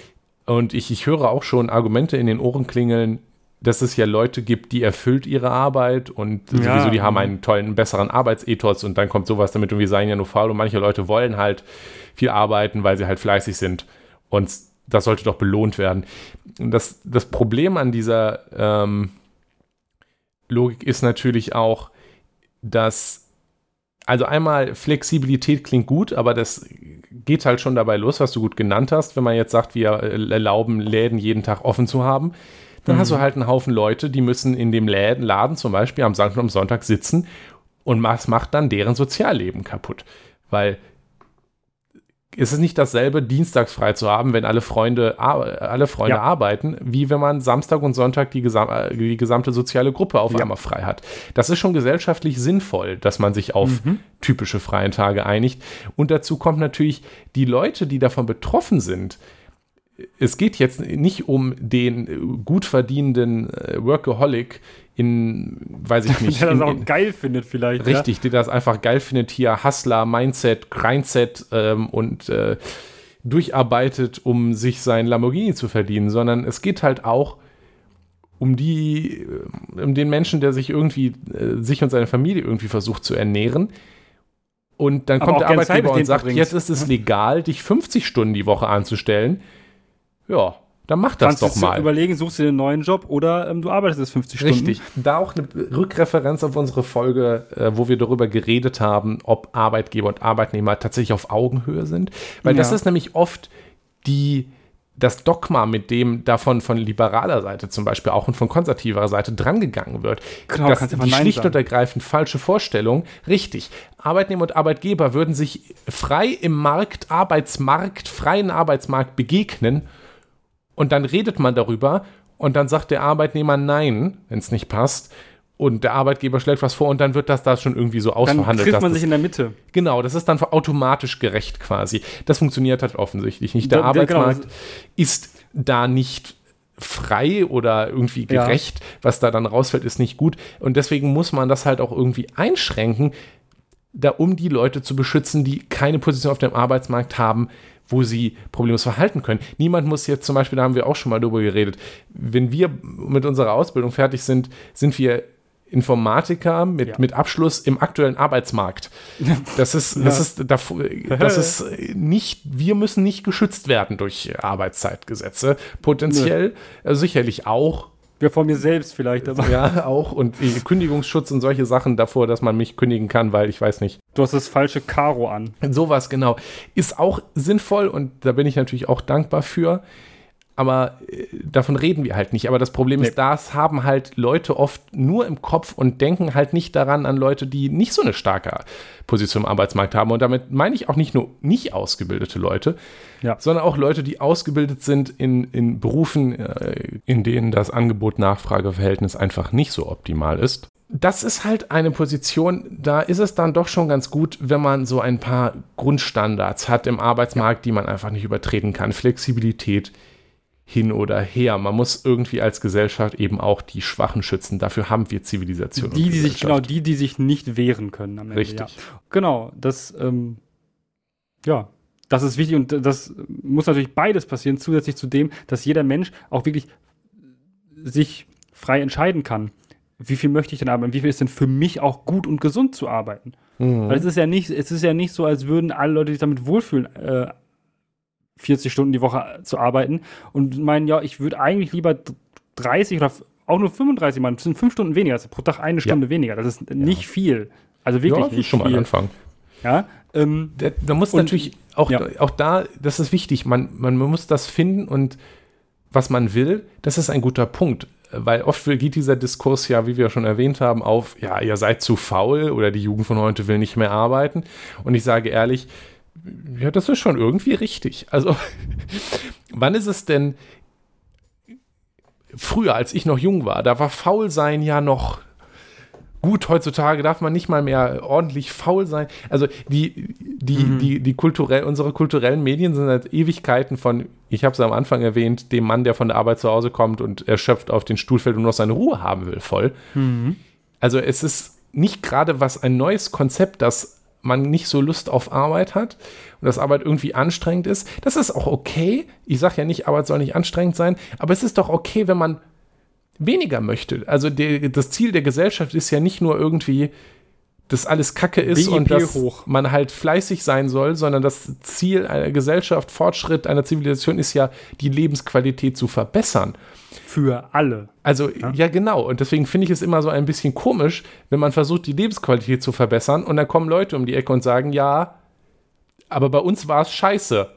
Und ich, ich höre auch schon Argumente in den Ohren klingeln, dass es ja Leute gibt, die erfüllt ihre Arbeit und ja. sowieso, die haben einen tollen, besseren Arbeitsethos und dann kommt sowas damit und wir seien ja nur faul und manche Leute wollen halt viel arbeiten, weil sie halt fleißig sind und das sollte doch belohnt werden. Das, das Problem an dieser ähm, Logik ist natürlich auch, dass also einmal Flexibilität klingt gut, aber das geht halt schon dabei los, was du gut genannt hast, wenn man jetzt sagt, wir erlauben Läden jeden Tag offen zu haben dann mhm. hast du mhm. halt einen Haufen Leute, die müssen in dem Laden, Laden zum Beispiel am Samstag und am Sonntag sitzen und was macht dann deren Sozialleben kaputt. Weil es ist nicht dasselbe, dienstags frei zu haben, wenn alle Freunde, alle Freunde ja. arbeiten, wie wenn man Samstag und Sonntag die, gesam die gesamte soziale Gruppe auf ja. einmal frei hat. Das ist schon gesellschaftlich sinnvoll, dass man sich auf mhm. typische freien Tage einigt. Und dazu kommt natürlich die Leute, die davon betroffen sind, es geht jetzt nicht um den gut verdienenden äh, Workaholic in, weiß ich nicht. der das in, auch geil findet vielleicht. Richtig, ja? der das einfach geil findet, hier Hustler, Mindset, Grindset ähm, und äh, durcharbeitet, um sich sein Lamborghini zu verdienen, sondern es geht halt auch um die, äh, um den Menschen, der sich irgendwie, äh, sich und seine Familie irgendwie versucht zu ernähren. Und dann kommt der Arbeitgeber und sagt, jetzt ist es legal, dich 50 Stunden die Woche anzustellen ja, dann mach das Kannst doch mal. überlegen, suchst du dir einen neuen Job oder ähm, du arbeitest jetzt 50 Stunden. Richtig. Da auch eine Rückreferenz auf unsere Folge, äh, wo wir darüber geredet haben, ob Arbeitgeber und Arbeitnehmer tatsächlich auf Augenhöhe sind. Weil ja. das ist nämlich oft die, das Dogma, mit dem davon von liberaler Seite zum Beispiel auch und von konservativer Seite drangegangen wird. Genau, das die schlicht sagen. und ergreifend falsche Vorstellung. Richtig. Arbeitnehmer und Arbeitgeber würden sich frei im Markt, Arbeitsmarkt, freien Arbeitsmarkt begegnen und dann redet man darüber und dann sagt der Arbeitnehmer nein, wenn es nicht passt. Und der Arbeitgeber schlägt was vor und dann wird das da schon irgendwie so ausverhandelt. Dann trifft man sich in der Mitte. Genau, das ist dann automatisch gerecht quasi. Das funktioniert halt offensichtlich nicht. Der da, genau. Arbeitsmarkt genau. ist da nicht frei oder irgendwie gerecht. Ja. Was da dann rausfällt, ist nicht gut. Und deswegen muss man das halt auch irgendwie einschränken, da um die Leute zu beschützen, die keine Position auf dem Arbeitsmarkt haben, wo sie problemlos verhalten können. Niemand muss jetzt zum Beispiel, da haben wir auch schon mal drüber geredet, wenn wir mit unserer Ausbildung fertig sind, sind wir Informatiker mit, Ja. mit Abschluss im aktuellen Arbeitsmarkt. Das ist, das ist, das ist nicht, wir müssen nicht geschützt werden durch Arbeitszeitgesetze. Potenziell äh, sicherlich auch, Ja, von mir selbst vielleicht, aber ja, auch und Kündigungsschutz und solche Sachen davor, dass man mich kündigen kann, weil ich weiß nicht. du hast das falsche Karo an. Sowas, genau. Ist auch sinnvoll und da bin ich natürlich auch dankbar für. Aber äh, davon reden wir halt nicht. Aber das Problem Nee. ist, das haben halt Leute oft nur im Kopf und denken halt nicht daran an Leute, die nicht so eine starke Position im Arbeitsmarkt haben. Und damit meine ich auch nicht nur nicht ausgebildete Leute, Ja. sondern auch Leute, die ausgebildet sind in, in Berufen, äh, in denen das Angebot-Nachfrage-Verhältnis einfach nicht so optimal ist. Das ist halt eine Position, da ist es dann doch schon ganz gut, wenn man so ein paar Grundstandards hat im Arbeitsmarkt, die man einfach nicht übertreten kann. Flexibilität hin oder her. Man muss irgendwie als Gesellschaft eben auch die Schwachen schützen. Dafür haben wir Zivilisation. und Die, die sich, genau, die, die sich nicht wehren können am Ende. Richtig. Ja. Genau, das, ähm, ja, das ist wichtig und das muss natürlich beides passieren, zusätzlich zu dem, dass jeder Mensch auch wirklich sich frei entscheiden kann. Wie viel möchte ich denn arbeiten? Wie viel ist denn für mich auch gut und gesund zu arbeiten? Mhm. Weil es ist ja nicht, es ist ja nicht so, als würden alle Leute sich damit wohlfühlen, äh, 40 Stunden die Woche zu arbeiten und meinen, ja, ich würde eigentlich lieber 30 oder auch nur 35 machen. Das sind fünf Stunden weniger, das ist pro Tag eine Stunde weniger. Das ist nicht viel. Also wirklich ja, das ist nicht schon mal ein viel. Anfang. Ja, ähm, Da, da muss natürlich auch, ja. auch da, das ist wichtig, man, man, man muss das finden und was man will, das ist ein guter Punkt. Weil oft geht dieser Diskurs ja, wie wir schon erwähnt haben, auf, ja, ihr seid zu faul oder die Jugend von heute will nicht mehr arbeiten. Und ich sage ehrlich, ja, das ist schon irgendwie richtig. Also, wann ist es denn früher, als ich noch jung war, da war Faulsein ja noch gut, heutzutage darf man nicht mal mehr ordentlich faul sein. Also die, die, die, die kulturell, unsere kulturellen Medien sind seit Ewigkeiten von, ich habe es am Anfang erwähnt, dem Mann, der von der Arbeit zu Hause kommt und erschöpft auf den Stuhl fällt und noch seine Ruhe haben will, voll. Also es ist nicht gerade was ein neues Konzept, dass man nicht so Lust auf Arbeit hat und dass Arbeit irgendwie anstrengend ist. Das ist auch okay. Ich sage ja nicht, Arbeit soll nicht anstrengend sein, aber es ist doch okay, wenn man weniger möchte. Also der, das Ziel der Gesellschaft ist ja nicht nur irgendwie, dass alles Kacke ist BIP und dass hoch. man halt fleißig sein soll, sondern das Ziel einer Gesellschaft, Fortschritt einer Zivilisation ist ja, die Lebensqualität zu verbessern. Für alle. Also, ja. genau. Und deswegen finde ich es immer so ein bisschen komisch, wenn man versucht, die Lebensqualität zu verbessern und dann kommen Leute um die Ecke und sagen, ja, aber bei uns war es scheiße.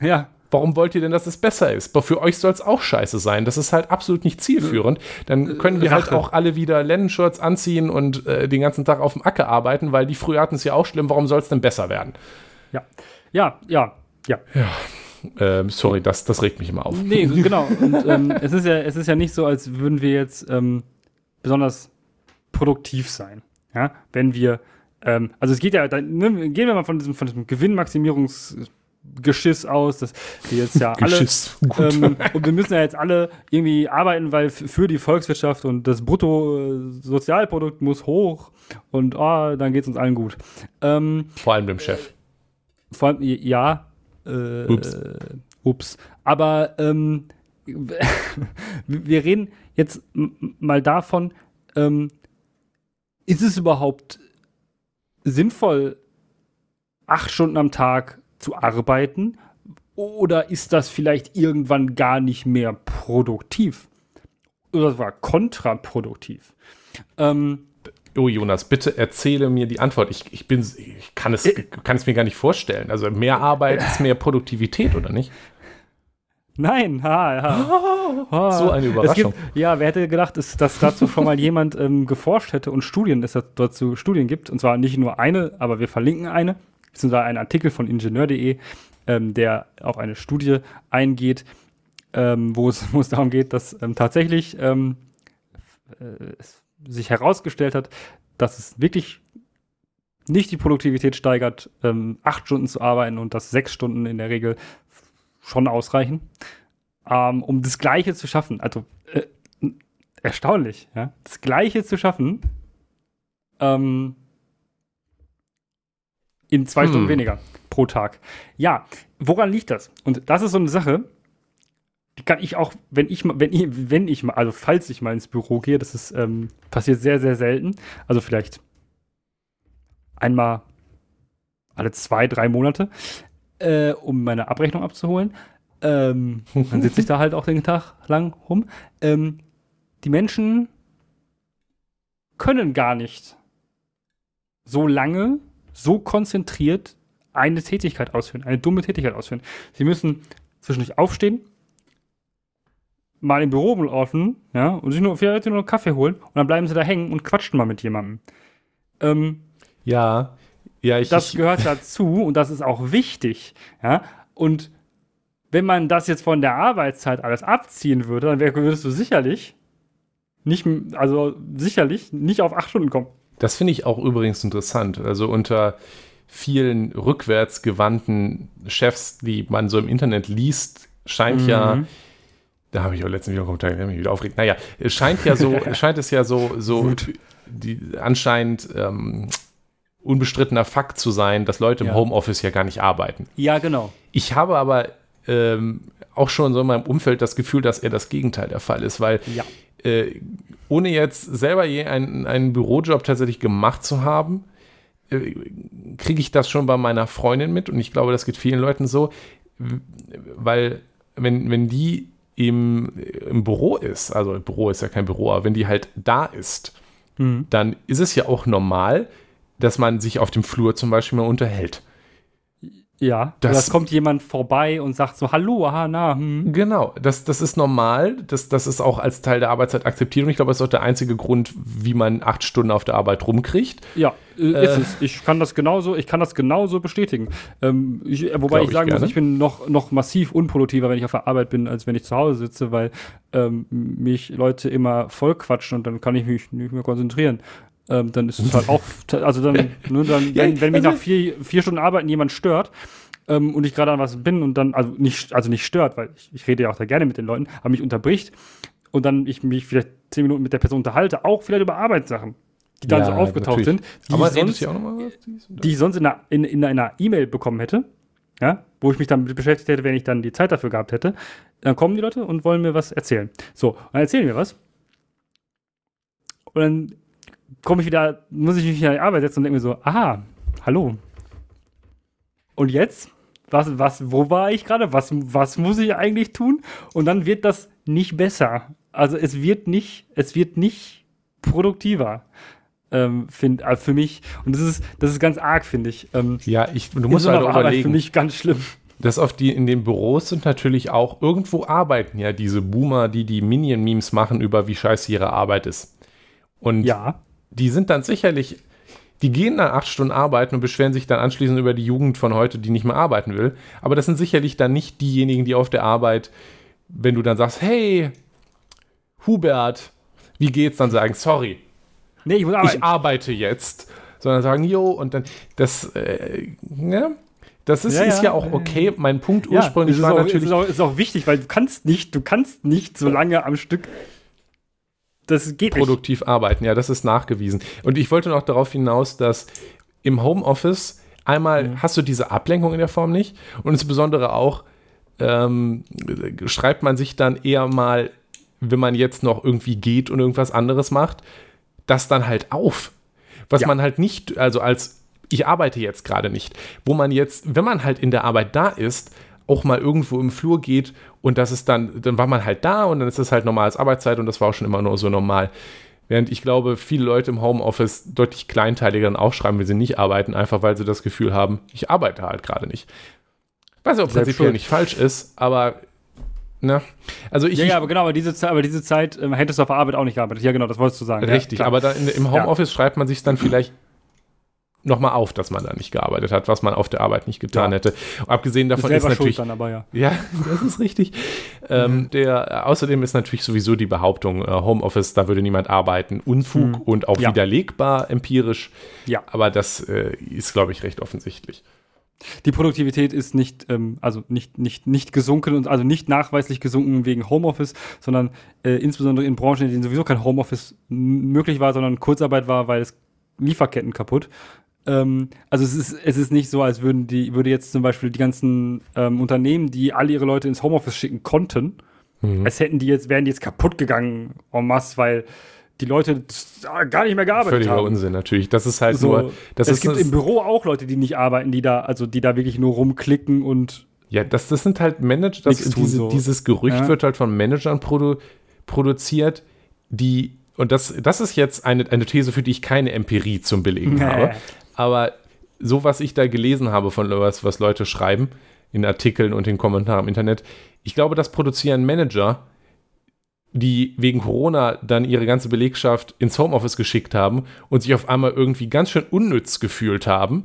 Ja, Warum wollt ihr denn, dass es besser ist? Aber für euch soll es auch scheiße sein. Das ist halt absolut nicht zielführend. Dann können wir halt auch alle wieder Lennenshirts anziehen und äh, den ganzen Tag auf dem Acker arbeiten, weil die früher hatten es ja auch schlimm. Warum soll es denn besser werden? ja, ja, ja, ja. Ähm, sorry, das, das regt mich immer auf. Nee, genau. Und ähm, es, ist ja, es ist ja nicht so, als würden wir jetzt ähm, besonders produktiv sein. Ja? Wenn wir, ähm, also es geht ja, dann, ne, gehen wir mal von diesem, von diesem Gewinnmaximierungsgeschiss aus, dass wir jetzt ja alle. Geschiss. Gut. Ähm, und wir müssen ja jetzt alle irgendwie arbeiten, weil für die Volkswirtschaft und das Bruttosozialprodukt muss hoch und oh, dann geht es uns allen gut. Ähm, Vor allem dem Chef. vor allem, ja. Äh, Ups. Ups. Aber ähm, wir reden jetzt mal davon, ähm, ist es überhaupt sinnvoll, acht Stunden am Tag zu arbeiten? Oder ist das vielleicht irgendwann gar nicht mehr produktiv? Oder sogar kontraproduktiv? Ähm, Oh, Jonas, bitte erzähle mir die Antwort. Ich, ich, bin, ich kann, es, kann es mir gar nicht vorstellen. Also mehr Arbeit ist mehr Produktivität, oder nicht? Nein, ha, ha. ha. So eine Es Überraschung. Gibt, ja, wer hätte gedacht, dass, dass dazu schon mal jemand ähm, geforscht hätte und Studien, dass es dazu Studien gibt. Und zwar nicht nur eine, aber wir verlinken eine. Beziehungsweise einen Artikel von ingenieur.de, ähm, der auf eine Studie eingeht, ähm, wo, es, wo es darum geht, dass ähm, tatsächlich ähm, äh, es sich herausgestellt hat, dass es wirklich nicht die Produktivität steigert, ähm, acht Stunden zu arbeiten und dass sechs Stunden in der Regel schon ausreichen, ähm, um das Gleiche zu schaffen. Also äh, erstaunlich, ja, das Gleiche zu schaffen ähm, in zwei Hm. Stunden weniger pro Tag. Ja, woran liegt das? Und das ist so eine Sache. Die kann ich auch, wenn ich mal, wenn ich, wenn ich mal, also falls ich mal ins Büro gehe, das ist ähm, passiert sehr, sehr selten. Also vielleicht einmal alle zwei, drei Monate, äh, um meine Abrechnung abzuholen. Ähm, dann sitze ich da halt auch den Tag lang rum. Ähm, die Menschen können gar nicht so lange, so konzentriert eine Tätigkeit ausführen, eine dumme Tätigkeit ausführen. Sie müssen zwischendurch aufstehen, mal im Büro laufen, ja, und sich nur, vielleicht nur einen Kaffee holen und dann bleiben sie da hängen und quatschen mal mit jemandem. Ähm, ja, ja, ich. Das gehört dazu und das ist auch wichtig, ja. Und wenn man das jetzt von der Arbeitszeit alles abziehen würde, dann würdest du sicherlich nicht, also sicherlich nicht auf acht Stunden kommen. Das finde ich auch übrigens interessant. Also unter vielen rückwärtsgewandten Chefs, die man so im Internet liest, scheint mhm. ja da habe ich auch letztens wieder einen Kommentar, der mich wieder aufregt. Naja, es scheint ja so, scheint es ja so, so die, anscheinend ähm, unbestrittener Fakt zu sein, dass Leute im ja. Homeoffice ja gar nicht arbeiten. Ja, genau. Ich habe aber ähm, auch schon so in meinem Umfeld das Gefühl, dass eher das Gegenteil der Fall ist, weil ja. äh, ohne jetzt selber je einen, einen Bürojob tatsächlich gemacht zu haben, äh, kriege ich das schon bei meiner Freundin mit und ich glaube, das geht vielen Leuten so, weil wenn, wenn die im, im Büro ist, also Büro ist ja kein Büro, aber wenn die halt da ist, mhm. dann ist es ja auch normal, dass man sich auf dem Flur zum Beispiel mal unterhält. Ja, das, das kommt jemand vorbei und sagt so, hallo, aha, na. Hm. Genau, das, das ist normal, das, das ist auch als Teil der Arbeitszeit akzeptiert und ich glaube, das ist auch der einzige Grund, wie man acht Stunden auf der Arbeit rumkriegt. Ja, äh, ist es. Ich kann das genauso, ich kann das genauso bestätigen. Ähm, ich, äh, wobei ich sagen ich muss, ich bin noch, noch massiv unproduktiver, wenn ich auf der Arbeit bin, als wenn ich zu Hause sitze, weil ähm, mich Leute immer voll quatschen und dann kann ich mich nicht mehr konzentrieren ähm, dann ist es halt auch, also dann, ne, dann wenn, wenn mich nach vier, vier Stunden Arbeiten jemand stört, ähm, und ich gerade an was bin und dann, also nicht, also nicht stört, weil ich, ich rede ja auch da gerne mit den Leuten, aber mich unterbricht und dann ich mich vielleicht zehn Minuten mit der Person unterhalte, auch vielleicht über Arbeitssachen, die dann ja, so aufgetaucht natürlich. sind, die aber sonst, ja die ich sonst in einer in, in einer E-Mail bekommen hätte, ja, wo ich mich dann beschäftigt hätte, wenn ich dann die Zeit dafür gehabt hätte, dann kommen die Leute und wollen mir was erzählen. So, dann erzählen mir was. Und dann komme ich wieder, muss ich mich wieder in die Arbeit setzen und denke mir so, aha, hallo. Und jetzt? Was, was, wo war ich gerade? Was, was muss ich eigentlich tun? Und dann wird das nicht besser. Also es wird nicht, es wird nicht produktiver. Ähm, find, äh, für mich. Und das ist, das ist ganz arg, finde ich. Ähm, ja, ich, du musst halt überlegen. für mich ganz schlimm. Das auf die, in den Büros sind natürlich auch, irgendwo arbeiten ja diese Boomer, die die Minion-Memes machen über wie scheiße ihre Arbeit ist. Und ja die sind dann sicherlich, die gehen dann acht Stunden arbeiten und beschweren sich dann anschließend über die Jugend von heute, die nicht mehr arbeiten will. Aber das sind sicherlich dann nicht diejenigen, die auf der Arbeit, wenn du dann sagst, hey, Hubert, wie geht's, dann sagen, sorry, nee, ich, ich arbeite jetzt. Sondern sagen, jo, und dann, das, äh, ja, das ist ja, ist ja, ja auch okay. Mein Punkt ursprünglich war auch, natürlich. Ist auch, ist auch wichtig, weil du kannst nicht, du kannst nicht so lange am Stück das geht produktiv nicht. arbeiten. Ja, das ist nachgewiesen. Und ich wollte noch darauf hinaus, dass im Homeoffice einmal mhm. hast du diese Ablenkung in der Form nicht und insbesondere auch ähm, schreibt man sich dann eher mal, wenn man jetzt noch irgendwie geht und irgendwas anderes macht, das dann halt auf. Was ja. man halt nicht, also als ich arbeite jetzt gerade nicht, wo man jetzt, wenn man halt in der Arbeit da ist, auch mal irgendwo im Flur geht und das ist dann, dann war man halt da und dann ist das halt normales Arbeitszeit und das war auch schon immer nur so normal. Während ich glaube, viele Leute im Homeoffice deutlich kleinteiliger dann aufschreiben, wenn sie nicht arbeiten, einfach weil sie das Gefühl haben, ich arbeite halt gerade nicht. Weiß nicht, ob prinzipiell nicht falsch ist, aber Ne? Also ich, ja, ja, aber genau, aber diese, aber diese Zeit ähm, hättest du auf der Arbeit auch nicht gearbeitet. Ja, genau, das wolltest du sagen. Richtig, ja, aber da in, im Homeoffice ja. schreibt man sich dann vielleicht nochmal auf, dass man da nicht gearbeitet hat, was man auf der Arbeit nicht getan ja. hätte. abgesehen davon ist, natürlich. Dann aber, ja. ja, das ist richtig. ähm, mhm. der, außerdem ist natürlich sowieso die Behauptung, äh, Homeoffice, da würde niemand arbeiten, Unfug mhm. und auch ja. widerlegbar empirisch. Ja. Aber das äh, ist, glaube ich, recht offensichtlich. Die Produktivität ist nicht, ähm, also nicht, nicht, nicht gesunken und also nicht nachweislich gesunken wegen Homeoffice, sondern äh, insbesondere in Branchen, in denen sowieso kein Homeoffice möglich war, sondern Kurzarbeit war, weil es Lieferketten kaputt ähm, also es ist, es ist nicht so, als würden die, würde jetzt zum Beispiel die ganzen ähm, Unternehmen, die alle ihre Leute ins Homeoffice schicken konnten, Mhm. Als hätten die jetzt, wären die jetzt kaputt gegangen en masse, weil die Leute gar nicht mehr gearbeitet Völliger haben. Völliger Unsinn natürlich. Das ist halt so, nur. Das es ist gibt im Büro auch Leute, die nicht arbeiten, die da, also die da wirklich nur rumklicken und. Ja, das, das sind halt Manager, das, diese, so. dieses Gerücht ja. wird halt von Managern produ produziert, die, und das, das ist jetzt eine, eine These, für die ich keine Empirie zum Belegen nee. habe. Aber so, was ich da gelesen habe von was, was Leute schreiben, in Artikeln und in Kommentaren im Internet, ich glaube, das produzieren Manager, die wegen Corona dann ihre ganze Belegschaft ins Homeoffice geschickt haben und sich auf einmal irgendwie ganz schön unnütz gefühlt haben,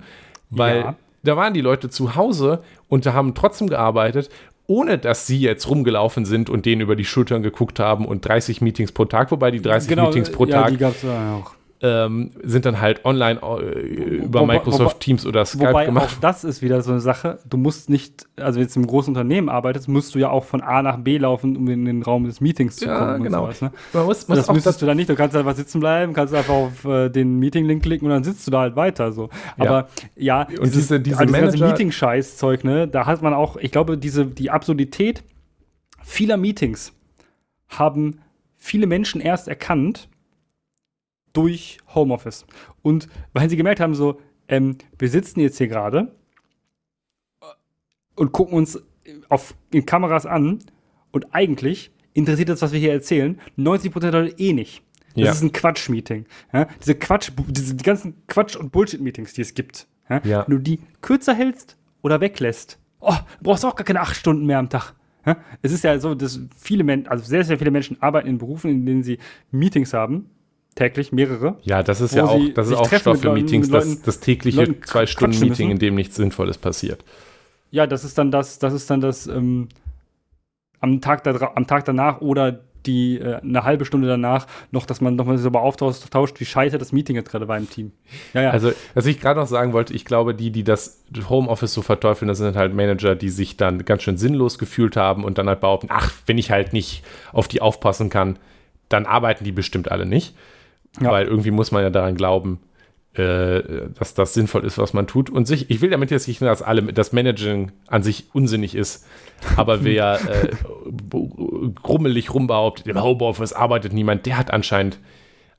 weil ja. da waren die Leute zu Hause und da haben trotzdem gearbeitet, ohne dass sie jetzt rumgelaufen sind und denen über die Schultern geguckt haben und 30 Meetings pro Tag, wobei die 30 genau, Meetings pro ja, Tag. Die gab's auch ähm, sind dann halt online äh, über wobei, Microsoft wobei, Teams oder Skype wobei gemacht. Auch das ist wieder so eine Sache. Du musst nicht, also wenn du im großen Unternehmen arbeitest, musst du ja auch von A nach B laufen, um in den Raum des Meetings zu ja, kommen. Genau. Sowas, ne? Man muss, muss das müsstest das du dann nicht. Du kannst einfach sitzen bleiben, kannst einfach auf äh, den Meeting-Link klicken und dann sitzt du da halt weiter. So. Aber ja, ja und diese, diese also ganze Meeting-Scheiß-Zeug, ne, da hat man auch, ich glaube, diese, die Absurdität vieler Meetings haben viele Menschen erst erkannt, durch Homeoffice. Und weil sie gemerkt haben, so, ähm, wir sitzen jetzt hier gerade und gucken uns auf, in Kameras an und eigentlich interessiert das, was wir hier erzählen, 90% der Leute eh nicht. Das ja. ist ein Quatsch-Meeting. Ja? Diese Quatsch, diese die ganzen Quatsch- und Bullshit-Meetings, die es gibt. Ja? ja? Wenn du die kürzer hältst oder weglässt, oh, du brauchst auch gar keine acht Stunden mehr am Tag. Es ist ja so, dass viele Menschen, also sehr, sehr viele Menschen arbeiten in Berufen, in denen sie Meetings haben, täglich mehrere. Ja, das ist ja auch, das ist auch Stoff für Meetings, das, das tägliche zwei Stunden Meeting, in dem nichts Sinnvolles passiert. Ja, das ist dann das, das ist dann das ähm, am Tag da, am Tag danach oder die äh, eine halbe Stunde danach noch, dass man nochmal so austauscht, wie scheiße das Meeting jetzt gerade war im Team. Ja, ja. Also, was ich gerade noch sagen wollte, ich glaube, die, die das Homeoffice so verteufeln, das sind halt Manager, die sich dann ganz schön sinnlos gefühlt haben und dann halt behaupten, ach, wenn ich halt nicht auf die aufpassen kann, dann arbeiten die bestimmt alle nicht. Ja. Weil irgendwie muss man ja daran glauben, äh, dass das sinnvoll ist, was man tut. Und sich, ich will damit jetzt nicht, dass alle, das Managing an sich unsinnig ist, aber wer äh, grummelig rumbehauptet, im Homeoffice arbeitet niemand, der hat anscheinend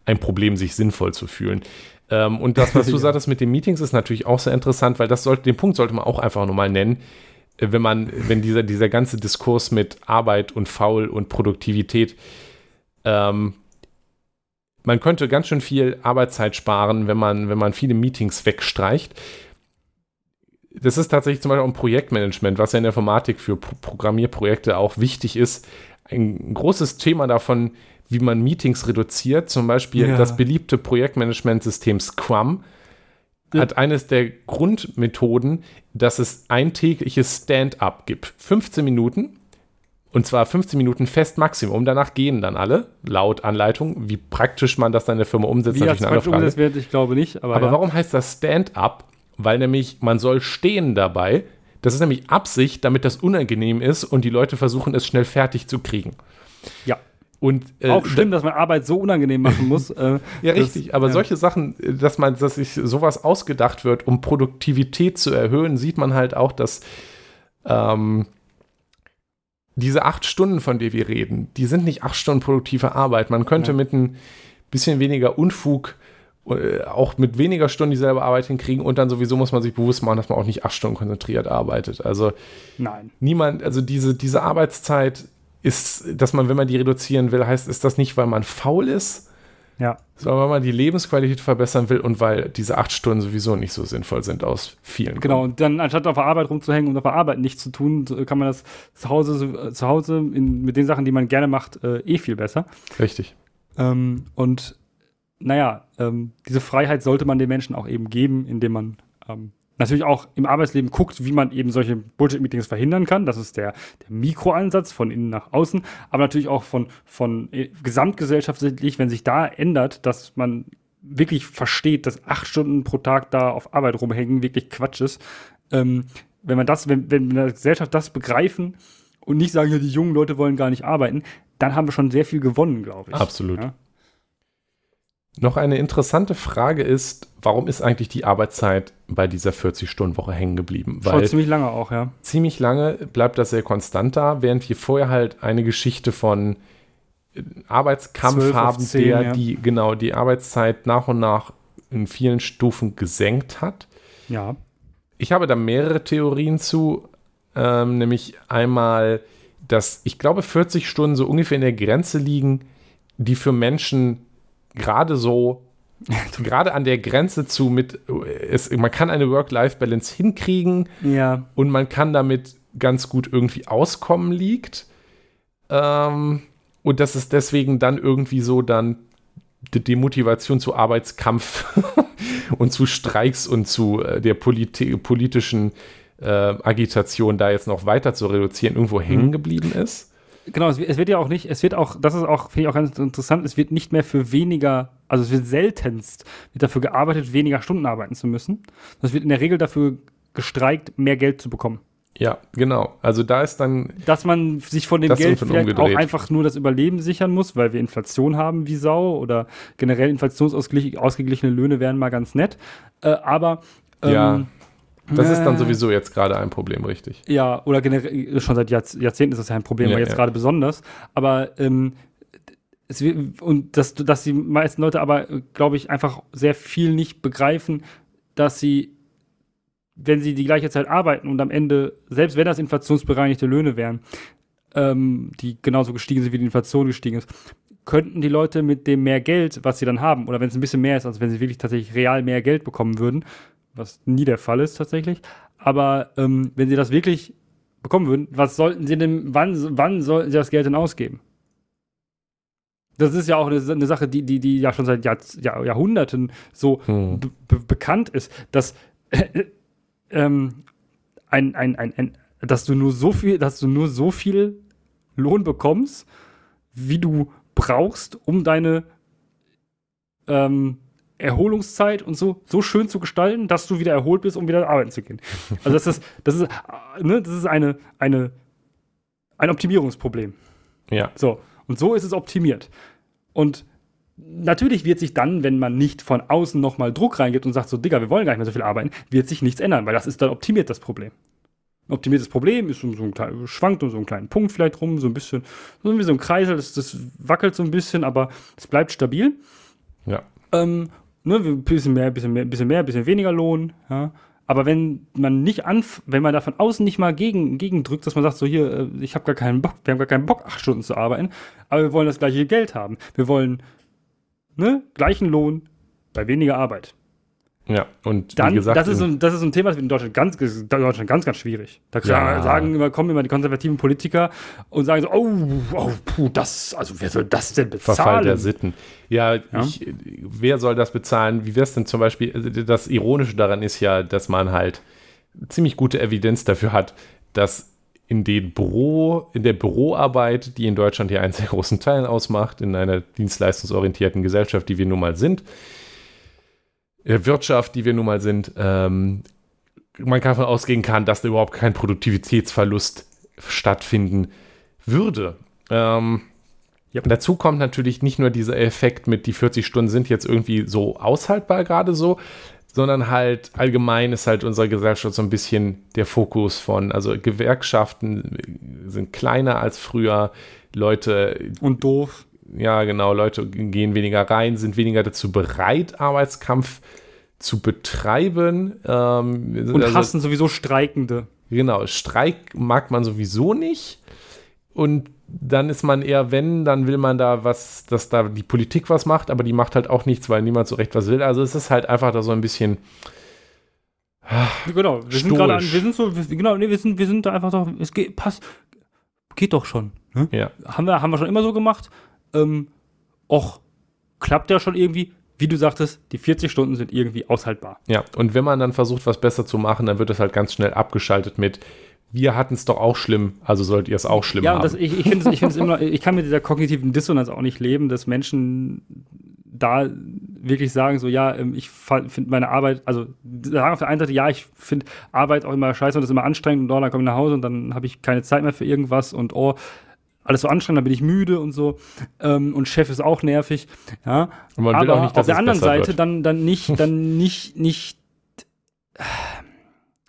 ein Problem, sich sinnvoll zu fühlen. Ähm, und das, was du ja. sagtest mit den Meetings, ist natürlich auch sehr interessant, weil das sollte, den Punkt sollte man auch einfach nochmal nennen. Äh, wenn man, wenn dieser, dieser ganze Diskurs mit Arbeit und Faul und Produktivität ähm, man könnte ganz schön viel Arbeitszeit sparen, wenn man, wenn man viele Meetings wegstreicht. Das ist tatsächlich zum Beispiel auch ein Projektmanagement, was ja in der Informatik für Programmierprojekte auch wichtig ist. Ein großes Thema davon, wie man Meetings reduziert, zum Beispiel ja. das beliebte Projektmanagementsystem Scrum, hat eines der Grundmethoden, dass es ein tägliches Stand-up gibt. 15 Minuten und zwar 15 Minuten fest Maximum. Danach gehen dann alle, laut Anleitung. Wie praktisch man das dann in der Firma umsetzt, Wie natürlich eine andere Frage. Wird, ich glaube nicht. Aber, aber ja. warum heißt das Stand-up? Weil nämlich man soll stehen dabei. Das ist nämlich Absicht, damit das unangenehm ist und die Leute versuchen, es schnell fertig zu kriegen. Ja. Und, äh, auch schlimm, dass man Arbeit so unangenehm machen muss. Äh, ja, richtig. aber ja. solche Sachen, dass man, dass sich sowas ausgedacht wird, um Produktivität zu erhöhen, sieht man halt auch, dass ähm, diese acht Stunden, von denen wir reden, die sind nicht acht Stunden produktive Arbeit. Man könnte ja. mit ein bisschen weniger Unfug äh, auch mit weniger Stunden dieselbe Arbeit hinkriegen und dann sowieso muss man sich bewusst machen, dass man auch nicht acht Stunden konzentriert arbeitet. Also Nein. niemand, also diese, diese Arbeitszeit ist, dass man, wenn man die reduzieren will, heißt, ist das nicht, weil man faul ist, ja. Sondern weil man die Lebensqualität verbessern will und weil diese acht Stunden sowieso nicht so sinnvoll sind aus vielen Genau, Gründen. und dann anstatt auf der Arbeit rumzuhängen und auf der Arbeit nichts zu tun, kann man das zu Hause, zu Hause in, mit den Sachen, die man gerne macht, äh, eh viel besser. Richtig. Ähm, und naja, ähm, diese Freiheit sollte man den Menschen auch eben geben, indem man ähm, natürlich auch im Arbeitsleben guckt, wie man eben solche Bullshit-Meetings verhindern kann. Das ist der, der Mikroansatz von innen nach außen, aber natürlich auch von, von äh, gesamtgesellschaftlich, wenn sich da ändert, dass man wirklich versteht, dass acht Stunden pro Tag da auf Arbeit rumhängen wirklich Quatsch ist. Ähm, wenn man das, wenn, wenn in der Gesellschaft das begreifen und nicht sagen, ja, die jungen Leute wollen gar nicht arbeiten, dann haben wir schon sehr viel gewonnen, glaube ich. Absolut. Ja? Noch eine interessante Frage ist, warum ist eigentlich die Arbeitszeit bei dieser 40-Stunden-Woche hängen geblieben? Weil Schon ziemlich lange auch, ja. Ziemlich lange bleibt das sehr konstant da, während wir vorher halt eine Geschichte von äh, Arbeitskampf haben, 10, der ja. die, genau, die Arbeitszeit nach und nach in vielen Stufen gesenkt hat. Ja. Ich habe da mehrere Theorien zu, ähm, nämlich einmal, dass ich glaube, 40 Stunden so ungefähr in der Grenze liegen, die für Menschen gerade so, gerade an der Grenze zu mit, es, man kann eine Work-Life-Balance hinkriegen ja. und man kann damit ganz gut irgendwie auskommen liegt. Ähm, und dass es deswegen dann irgendwie so dann die, Motivation zu Arbeitskampf und zu Streiks und zu äh, der politi politischen äh, Agitation da jetzt noch weiter zu reduzieren, irgendwo hängen mhm. geblieben ist genau, es wird, es wird, ja auch nicht, es wird auch, das ist auch, finde ich auch ganz interessant, es wird nicht mehr für weniger, also es wird seltenst wird dafür gearbeitet, weniger Stunden arbeiten zu müssen. Es wird in der Regel dafür gestreikt, mehr Geld zu bekommen. Ja, genau. Also da ist dann. Dass man sich von dem Geld vielleicht umgedreht. auch einfach nur das Überleben sichern muss, weil wir Inflation haben wie Sau oder generell inflationsausgeglichene Löhne wären mal ganz nett. Äh, aber ähm, ja. Das ist dann sowieso jetzt gerade ein Problem, richtig? Ja, oder generell, schon seit Jahrz Jahrzehnten ist das ja ein Problem, ja, aber jetzt ja. gerade besonders. Aber ähm, es, und dass, dass die meisten Leute aber, glaube ich, einfach sehr viel nicht begreifen, dass sie, wenn sie die gleiche Zeit arbeiten und am Ende, selbst wenn das inflationsbereinigte Löhne wären, ähm, die genauso gestiegen sind, wie die Inflation gestiegen ist, könnten die Leute mit dem mehr Geld, was sie dann haben, oder wenn es ein bisschen mehr ist, also wenn sie wirklich tatsächlich real mehr Geld bekommen würden, was nie der Fall ist tatsächlich. Aber ähm, wenn sie das wirklich bekommen würden, was sollten sie denn, wann, wann sollten sie das Geld denn ausgeben? Das ist ja auch eine, eine Sache, die, die, die ja schon seit Jahr, Jahr, Jahrhunderten so hm. bekannt ist, dass äh, ähm, ein, ein, ein, ein, dass du nur so viel, dass du nur so viel Lohn bekommst, wie du brauchst, um deine ähm, Erholungszeit und so so schön zu gestalten, dass du wieder erholt bist, um wieder arbeiten zu gehen. Also das ist das ist äh, ne, das ist eine eine ein Optimierungsproblem. Ja. So und so ist es optimiert. Und natürlich wird sich dann, wenn man nicht von außen nochmal Druck reingibt und sagt so, Digga, wir wollen gar nicht mehr so viel arbeiten, wird sich nichts ändern, weil das ist dann optimiert das Problem. Ein optimiertes Problem ist so, ein klein, schwankt um so einen kleinen Punkt vielleicht rum, so ein bisschen, so wie so ein Kreisel, das, das wackelt so ein bisschen, aber es bleibt stabil. Ja. Ähm, ne, ein bisschen mehr, bisschen mehr, bisschen mehr, bisschen weniger Lohn, ja. Aber wenn man nicht anf wenn man da von außen nicht mal gegen, gegen drückt, dass man sagt, so hier, äh, ich habe gar keinen Bock, wir haben gar keinen Bock, acht Stunden zu arbeiten, aber wir wollen das gleiche Geld haben. Wir wollen ne, gleichen Lohn bei weniger Arbeit. Ja, und dann, gesagt, das ist, so, das ist so ein Thema, das wird in Deutschland ganz, Deutschland ganz, ganz schwierig. Da ja. sagen immer, kommen immer die konservativen Politiker und sagen so, oh, oh puh, das, also wer soll das denn bezahlen? Verfall der Sitten. Ja, ja? Ich, wer soll das bezahlen? Wie wäre es denn zum Beispiel, also das Ironische daran ist ja, dass man halt ziemlich gute Evidenz dafür hat, dass in den Büro, in der Büroarbeit, die in Deutschland ja einen sehr großen Teil ausmacht, in einer dienstleistungsorientierten Gesellschaft, die wir nun mal sind, Wirtschaft, die wir nun mal sind, ähm, man davon ausgehen kann, dass da überhaupt kein Produktivitätsverlust stattfinden würde. Ähm, yep. Dazu kommt natürlich nicht nur dieser Effekt mit, die 40 Stunden sind jetzt irgendwie so aushaltbar gerade so, sondern halt allgemein ist halt unsere Gesellschaft so ein bisschen der Fokus von, also Gewerkschaften sind kleiner als früher, Leute. Und doof ja, genau, Leute gehen weniger rein, sind weniger dazu bereit, Arbeitskampf zu betreiben. Ähm, und also, hassen sowieso Streikende. Genau, Streik mag man sowieso nicht. Und dann ist man eher, wenn, dann will man da was, dass da die Politik was macht, aber die macht halt auch nichts, weil niemand so recht was will. Also es ist halt einfach da so ein bisschen. Genau, wir sind gerade an, wir sind so, genau, nee, wir sind, wir sind da einfach doch, es geht, passt, geht doch schon. Ne? Ja. Haben wir, haben wir schon immer so gemacht ähm, och, klappt ja schon irgendwie. Wie du sagtest, die 40 Stunden sind irgendwie aushaltbar. Ja, und wenn man dann versucht, was besser zu machen, dann wird das halt ganz schnell abgeschaltet mit, wir hatten es doch auch schlimm, also sollt ihr es auch schlimm ja, haben. Ja, ich, ich, ich, immer, ich kann mit dieser kognitiven Dissonanz auch nicht leben, dass Menschen da wirklich sagen, so, ja, ähm, ich finde meine Arbeit, also sagen auf der einen Seite, ja, ich finde Arbeit auch immer scheiße und das ist immer anstrengend und oh, dann komme ich nach Hause und dann habe ich keine Zeit mehr für irgendwas und oh, alles so anstrengend, dann bin ich müde und so. Ähm, und Chef ist auch nervig. Ja. Und man will Aber auch nicht, dass auf der anderen Seite wird. dann, dann nicht, dann nicht, nicht,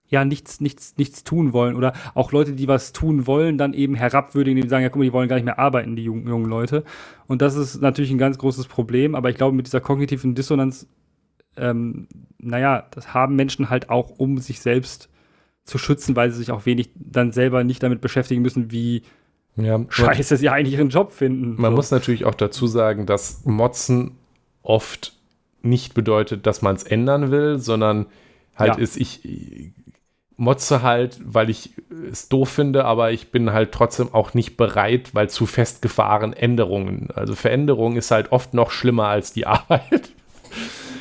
ja, nichts, nichts, nichts tun wollen. Oder auch Leute, die was tun wollen, dann eben herabwürdigen, die sagen, ja, guck mal, die wollen gar nicht mehr arbeiten, die jungen, jungen Leute. Und das ist natürlich ein ganz großes Problem. Aber ich glaube, mit dieser kognitiven Dissonanz, ähm, naja, das haben Menschen halt auch, um sich selbst zu schützen, weil sie sich auch wenig dann selber nicht damit beschäftigen müssen, wie Ja, scheiße sie eigentlich ihren Job finden. Man So. muss natürlich auch dazu sagen, dass Motzen oft nicht bedeutet, dass man es ändern will, sondern halt Ja. ist, ich ich motze halt, weil ich es doof finde, aber ich bin halt trotzdem auch nicht bereit, weil zu festgefahren Änderungen. Also Veränderung ist halt oft noch schlimmer als die Arbeit.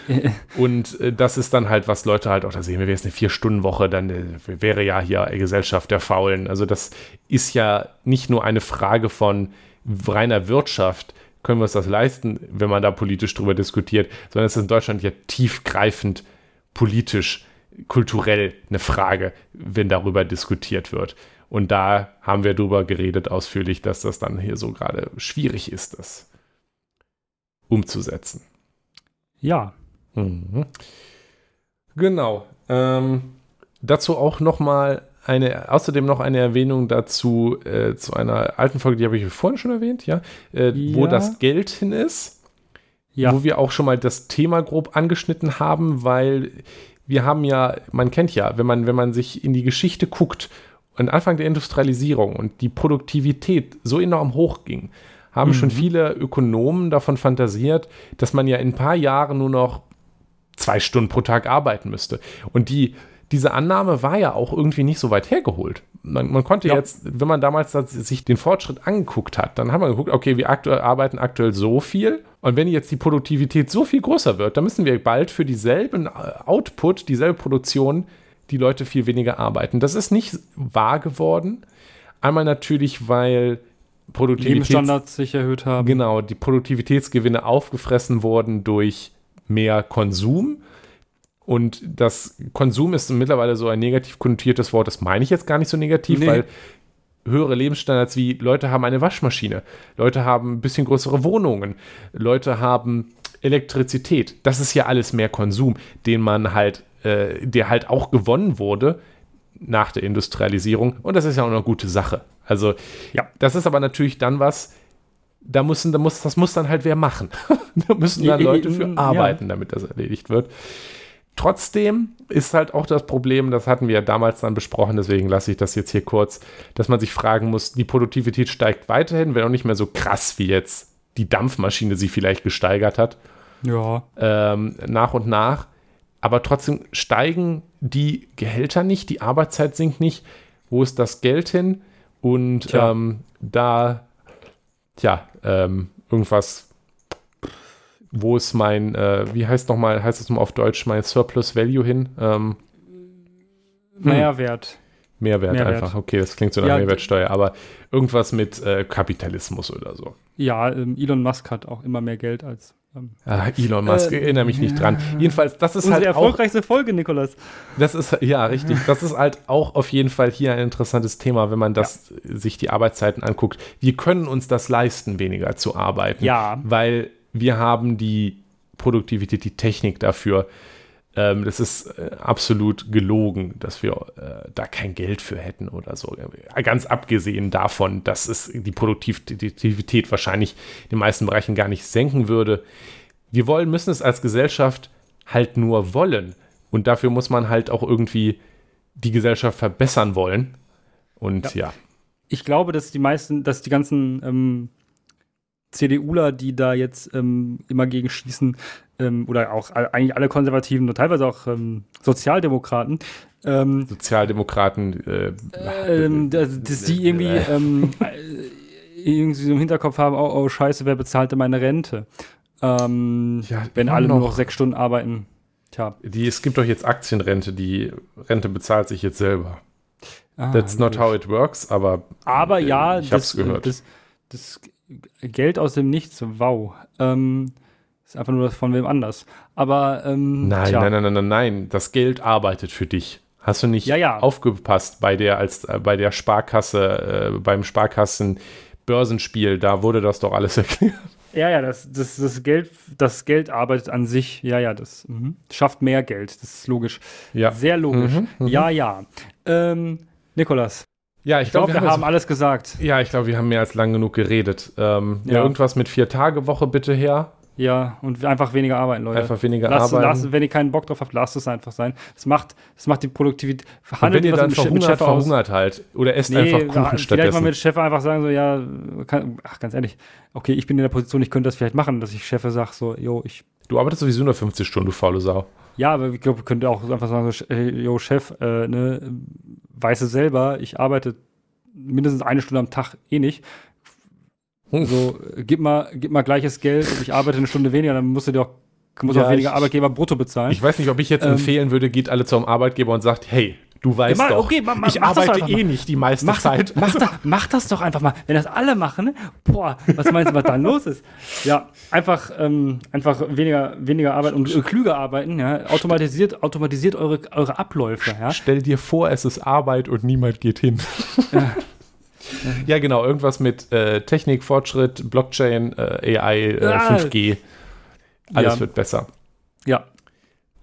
Und äh, das ist dann halt, was Leute halt auch da sehen. Wäre es eine Vier-Stunden-Woche, dann äh, wäre ja hier Gesellschaft der Faulen. Also das ist ja nicht nur eine Frage von reiner Wirtschaft, können wir uns das leisten, wenn man da politisch drüber diskutiert, sondern es ist in Deutschland ja tiefgreifend politisch, kulturell eine Frage, wenn darüber diskutiert wird. Und da haben wir drüber geredet ausführlich, dass das dann hier so gerade schwierig ist, das umzusetzen. Ja, Mhm. Genau. Ähm, dazu auch noch mal eine, außerdem noch eine Erwähnung dazu äh, zu einer alten Folge, die habe ich vorhin schon erwähnt, ja, äh, wo Ja. das Geld hin ist, ja. wo wir auch schon mal das Thema grob angeschnitten haben, weil wir haben ja, man kennt ja, wenn man, wenn man sich in die Geschichte guckt, an Anfang der Industrialisierung und die Produktivität so enorm hoch ging, haben schon viele Ökonomen davon fantasiert, dass man ja in ein paar Jahren nur noch zwei Stunden pro Tag arbeiten müsste. Und die, diese Annahme war ja auch irgendwie nicht so weit hergeholt. Man, man konnte Ja. jetzt, wenn man damals das, sich den Fortschritt angeguckt hat, dann haben wir geguckt, okay, wir aktuell arbeiten aktuell so viel. Und wenn jetzt die Produktivität so viel größer wird, dann müssen wir bald für dieselben äh, Output, dieselbe Produktion, die Leute viel weniger arbeiten. Das ist nicht wahr geworden. Einmal natürlich, weil Produktivitäts Lebensstandards sich erhöht haben. Genau, die Produktivitätsgewinne aufgefressen wurden durch mehr Konsum. Und das Konsum ist mittlerweile so ein negativ konnotiertes Wort, das meine ich jetzt gar nicht so negativ, Nee. weil höhere Lebensstandards wie Leute haben eine Waschmaschine, Leute haben ein bisschen größere Wohnungen, Leute haben Elektrizität. Das ist ja alles mehr Konsum, den man halt, äh, der halt auch gewonnen wurde nach der Industrialisierung. Und das ist ja auch eine gute Sache. Also, Ja. das ist aber natürlich dann was, da müssen, da muss, das muss dann halt wer machen. da müssen dann Ja, Leute ja, für ja. arbeiten, damit das erledigt wird. Trotzdem ist halt auch das Problem, das hatten wir ja damals dann besprochen, deswegen lasse ich das jetzt hier kurz, dass man sich fragen muss, die Produktivität steigt weiterhin, wenn auch nicht mehr so krass wie jetzt die Dampfmaschine sie vielleicht gesteigert hat, Ja. ähm, nach und nach. Aber trotzdem steigen die Gehälter nicht, die Arbeitszeit sinkt nicht. Wo ist das Geld hin? Und ähm, da, tja, ähm, irgendwas, wo ist mein, äh, wie heißt nochmal, heißt das nochmal auf Deutsch, mein Surplus Value hin? Ähm, Mehrwert. Mehrwert, Mehrwert. einfach. Okay, das klingt so nach Ja, Mehrwertsteuer, aber irgendwas mit äh, Kapitalismus oder so. Ja, ähm, Elon Musk hat auch immer mehr Geld als. Ähm, Ah, Elon Musk, Äh, erinnere mich nicht dran. Jedenfalls, das ist halt auch erfolgreichste Folge, Nikolas. Das ist, ja, richtig. Das ist halt auch auf jeden Fall hier ein interessantes Thema, wenn man das, sich die Arbeitszeiten anguckt. Wir können uns das leisten, weniger zu arbeiten. Ja. Weil wir haben die Produktivität, die Technik dafür. Ähm, das ist äh, absolut gelogen, dass wir äh, da kein Geld für hätten oder so. Ganz abgesehen davon, dass es die Produktivität wahrscheinlich in den meisten Bereichen gar nicht senken würde. Wir wollen, müssen es als Gesellschaft halt nur wollen. Und dafür muss man halt auch irgendwie die Gesellschaft verbessern wollen. Und ja. Ich glaube, dass die meisten, dass die ganzen ähm, CDUler, die da jetzt ähm, immer gegen schießen, ähm, oder auch eigentlich alle Konservativen und teilweise auch ähm, Sozialdemokraten, ähm, Sozialdemokraten, äh, ähm, dass, dass die irgendwie, ähm, äh, irgendwie so im Hinterkopf haben, oh, oh scheiße, wer bezahlt denn meine Rente? Ähm, Ja, wenn alle nur noch. noch sechs Stunden arbeiten. Tja. die, es gibt doch jetzt Aktienrente, die Rente bezahlt sich jetzt selber. Ah, That's not how it works, aber Aber äh, ja, ich hab's das, gehört. Das, das Geld aus dem Nichts, wow. Ähm, ist einfach nur von wem anders. Aber ähm, nein, tja. nein, nein, nein, nein, nein, das Geld arbeitet für dich. Hast du nicht Ja, ja. aufgepasst bei der als äh, bei der Sparkasse, äh, beim Sparkassen Börsenspiel, da wurde das doch alles erklärt. Ja, ja, das, das, das, Geld, das Geld arbeitet an sich, ja, ja, das mhm. schafft mehr Geld, das ist logisch. Ja. Sehr logisch. Mhm, mhm. Ja, ja. Ähm, Nikolas, Ja, ich, ich glaube, glaube, wir, haben alles gesagt. Ja, ich glaube, wir haben mehr als lang genug geredet. Ähm, ja. Ja. Irgendwas mit vier Tage Woche bitte her. Ja, und einfach weniger arbeiten, Leute. Einfach weniger Lasst, arbeiten. lasst, wenn ihr keinen Bock drauf habt, lasst es einfach sein. Es macht, es macht die Produktivität. Und wenn ihr dann Chef- verhungert, aus. verhungert halt. Oder esst Nee, einfach Kuchen vielleicht stattdessen. mal mit Chef einfach sagen, so, ja, kann, ach, ganz ehrlich, okay, ich bin in der Position, ich könnte das vielleicht machen, dass ich Chefe sage, so, yo, ich, Du arbeitest sowieso nur 50 Stunden, du faule Sau. ja, aber ich glaube, ich könnte auch einfach sagen, so, yo, Chef, äh, ne, weiß es selber, ich arbeite mindestens eine Stunde am Tag eh nicht. Hm. So, äh, gib mal, gib mal gleiches Geld und ich arbeite eine Stunde weniger, dann musst du dir auch, musst Ja, auch weniger ich- Arbeitgeber brutto bezahlen. Ich weiß nicht, ob ich jetzt Ähm, empfehlen würde, geht alle zum Arbeitgeber und sagt, hey, du weißt Ja, mach- doch, okay, ma- ma- ich arbeite doch eh mal. nicht die meiste Mach, Zeit. mach, da, mach das doch einfach mal. Wenn das alle machen, boah, was meinst du, was dann los ist? Ja, einfach, ähm, einfach weniger, weniger arbeiten und äh, klüger arbeiten, ja. Automatisiert, automatisiert eure, eure Abläufe, ja. Stell dir vor, es ist Arbeit und niemand geht hin. ja, genau, irgendwas mit äh, Technik, Fortschritt, Blockchain, äh, AI, äh, Ah. 5G. Alles Ja. wird besser. Ja,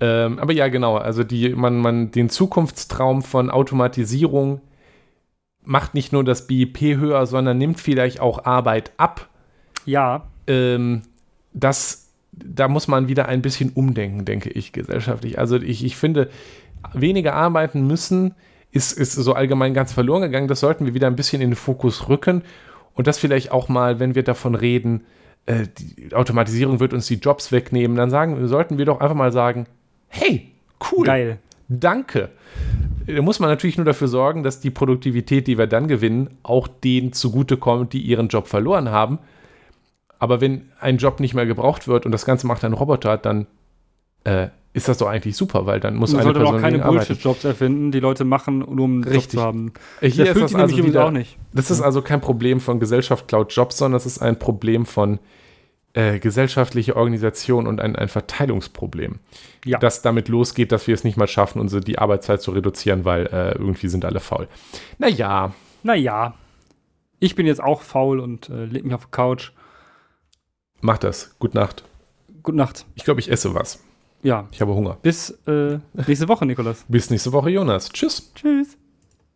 Ähm, aber ja, genau, also die, man, man, den Zukunftstraum von Automatisierung macht nicht nur das BIP höher, sondern nimmt vielleicht auch Arbeit ab. ja, Ähm, das, da muss man wieder ein bisschen umdenken, denke ich, gesellschaftlich. Also ich, ich finde, weniger arbeiten müssen ist, ist so allgemein ganz verloren gegangen. Das sollten wir wieder ein bisschen in den Fokus rücken und das vielleicht auch mal, wenn wir davon reden, äh, die Automatisierung wird uns die Jobs wegnehmen, dann sagen, sollten wir doch einfach mal sagen, hey, cool, geil. danke. Da muss man natürlich nur dafür sorgen, dass die Produktivität, die wir dann gewinnen, auch denen zugutekommt, die ihren Job verloren haben. Aber wenn ein Job nicht mehr gebraucht wird und das Ganze macht ein Roboter, dann äh, ist das doch eigentlich super, weil dann muss Man eine sollte Person auch keine. Bullshit-Jobs erfinden, die Leute machen, nur um einen Job Richtig. zu haben. Äh, Hier Der ist das also wieder, auch nicht. Das ist also kein Problem von Gesellschaft klaut Jobs, sondern es ist ein Problem von äh, gesellschaftlicher Organisation und ein, ein Verteilungsproblem. Ja. Das damit losgeht, dass wir es nicht mal schaffen, unsere, die Arbeitszeit zu reduzieren, weil äh, irgendwie sind alle faul. Naja, Naja, ich bin jetzt auch faul und äh, leg mich auf die Couch. mach das. Gute Nacht. Gute Nacht. Ich glaube, ich esse was. Ja, Ich habe Hunger. bis äh, nächste Woche, Nikolas. Bis nächste Woche, Jonas. Tschüss. Tschüss.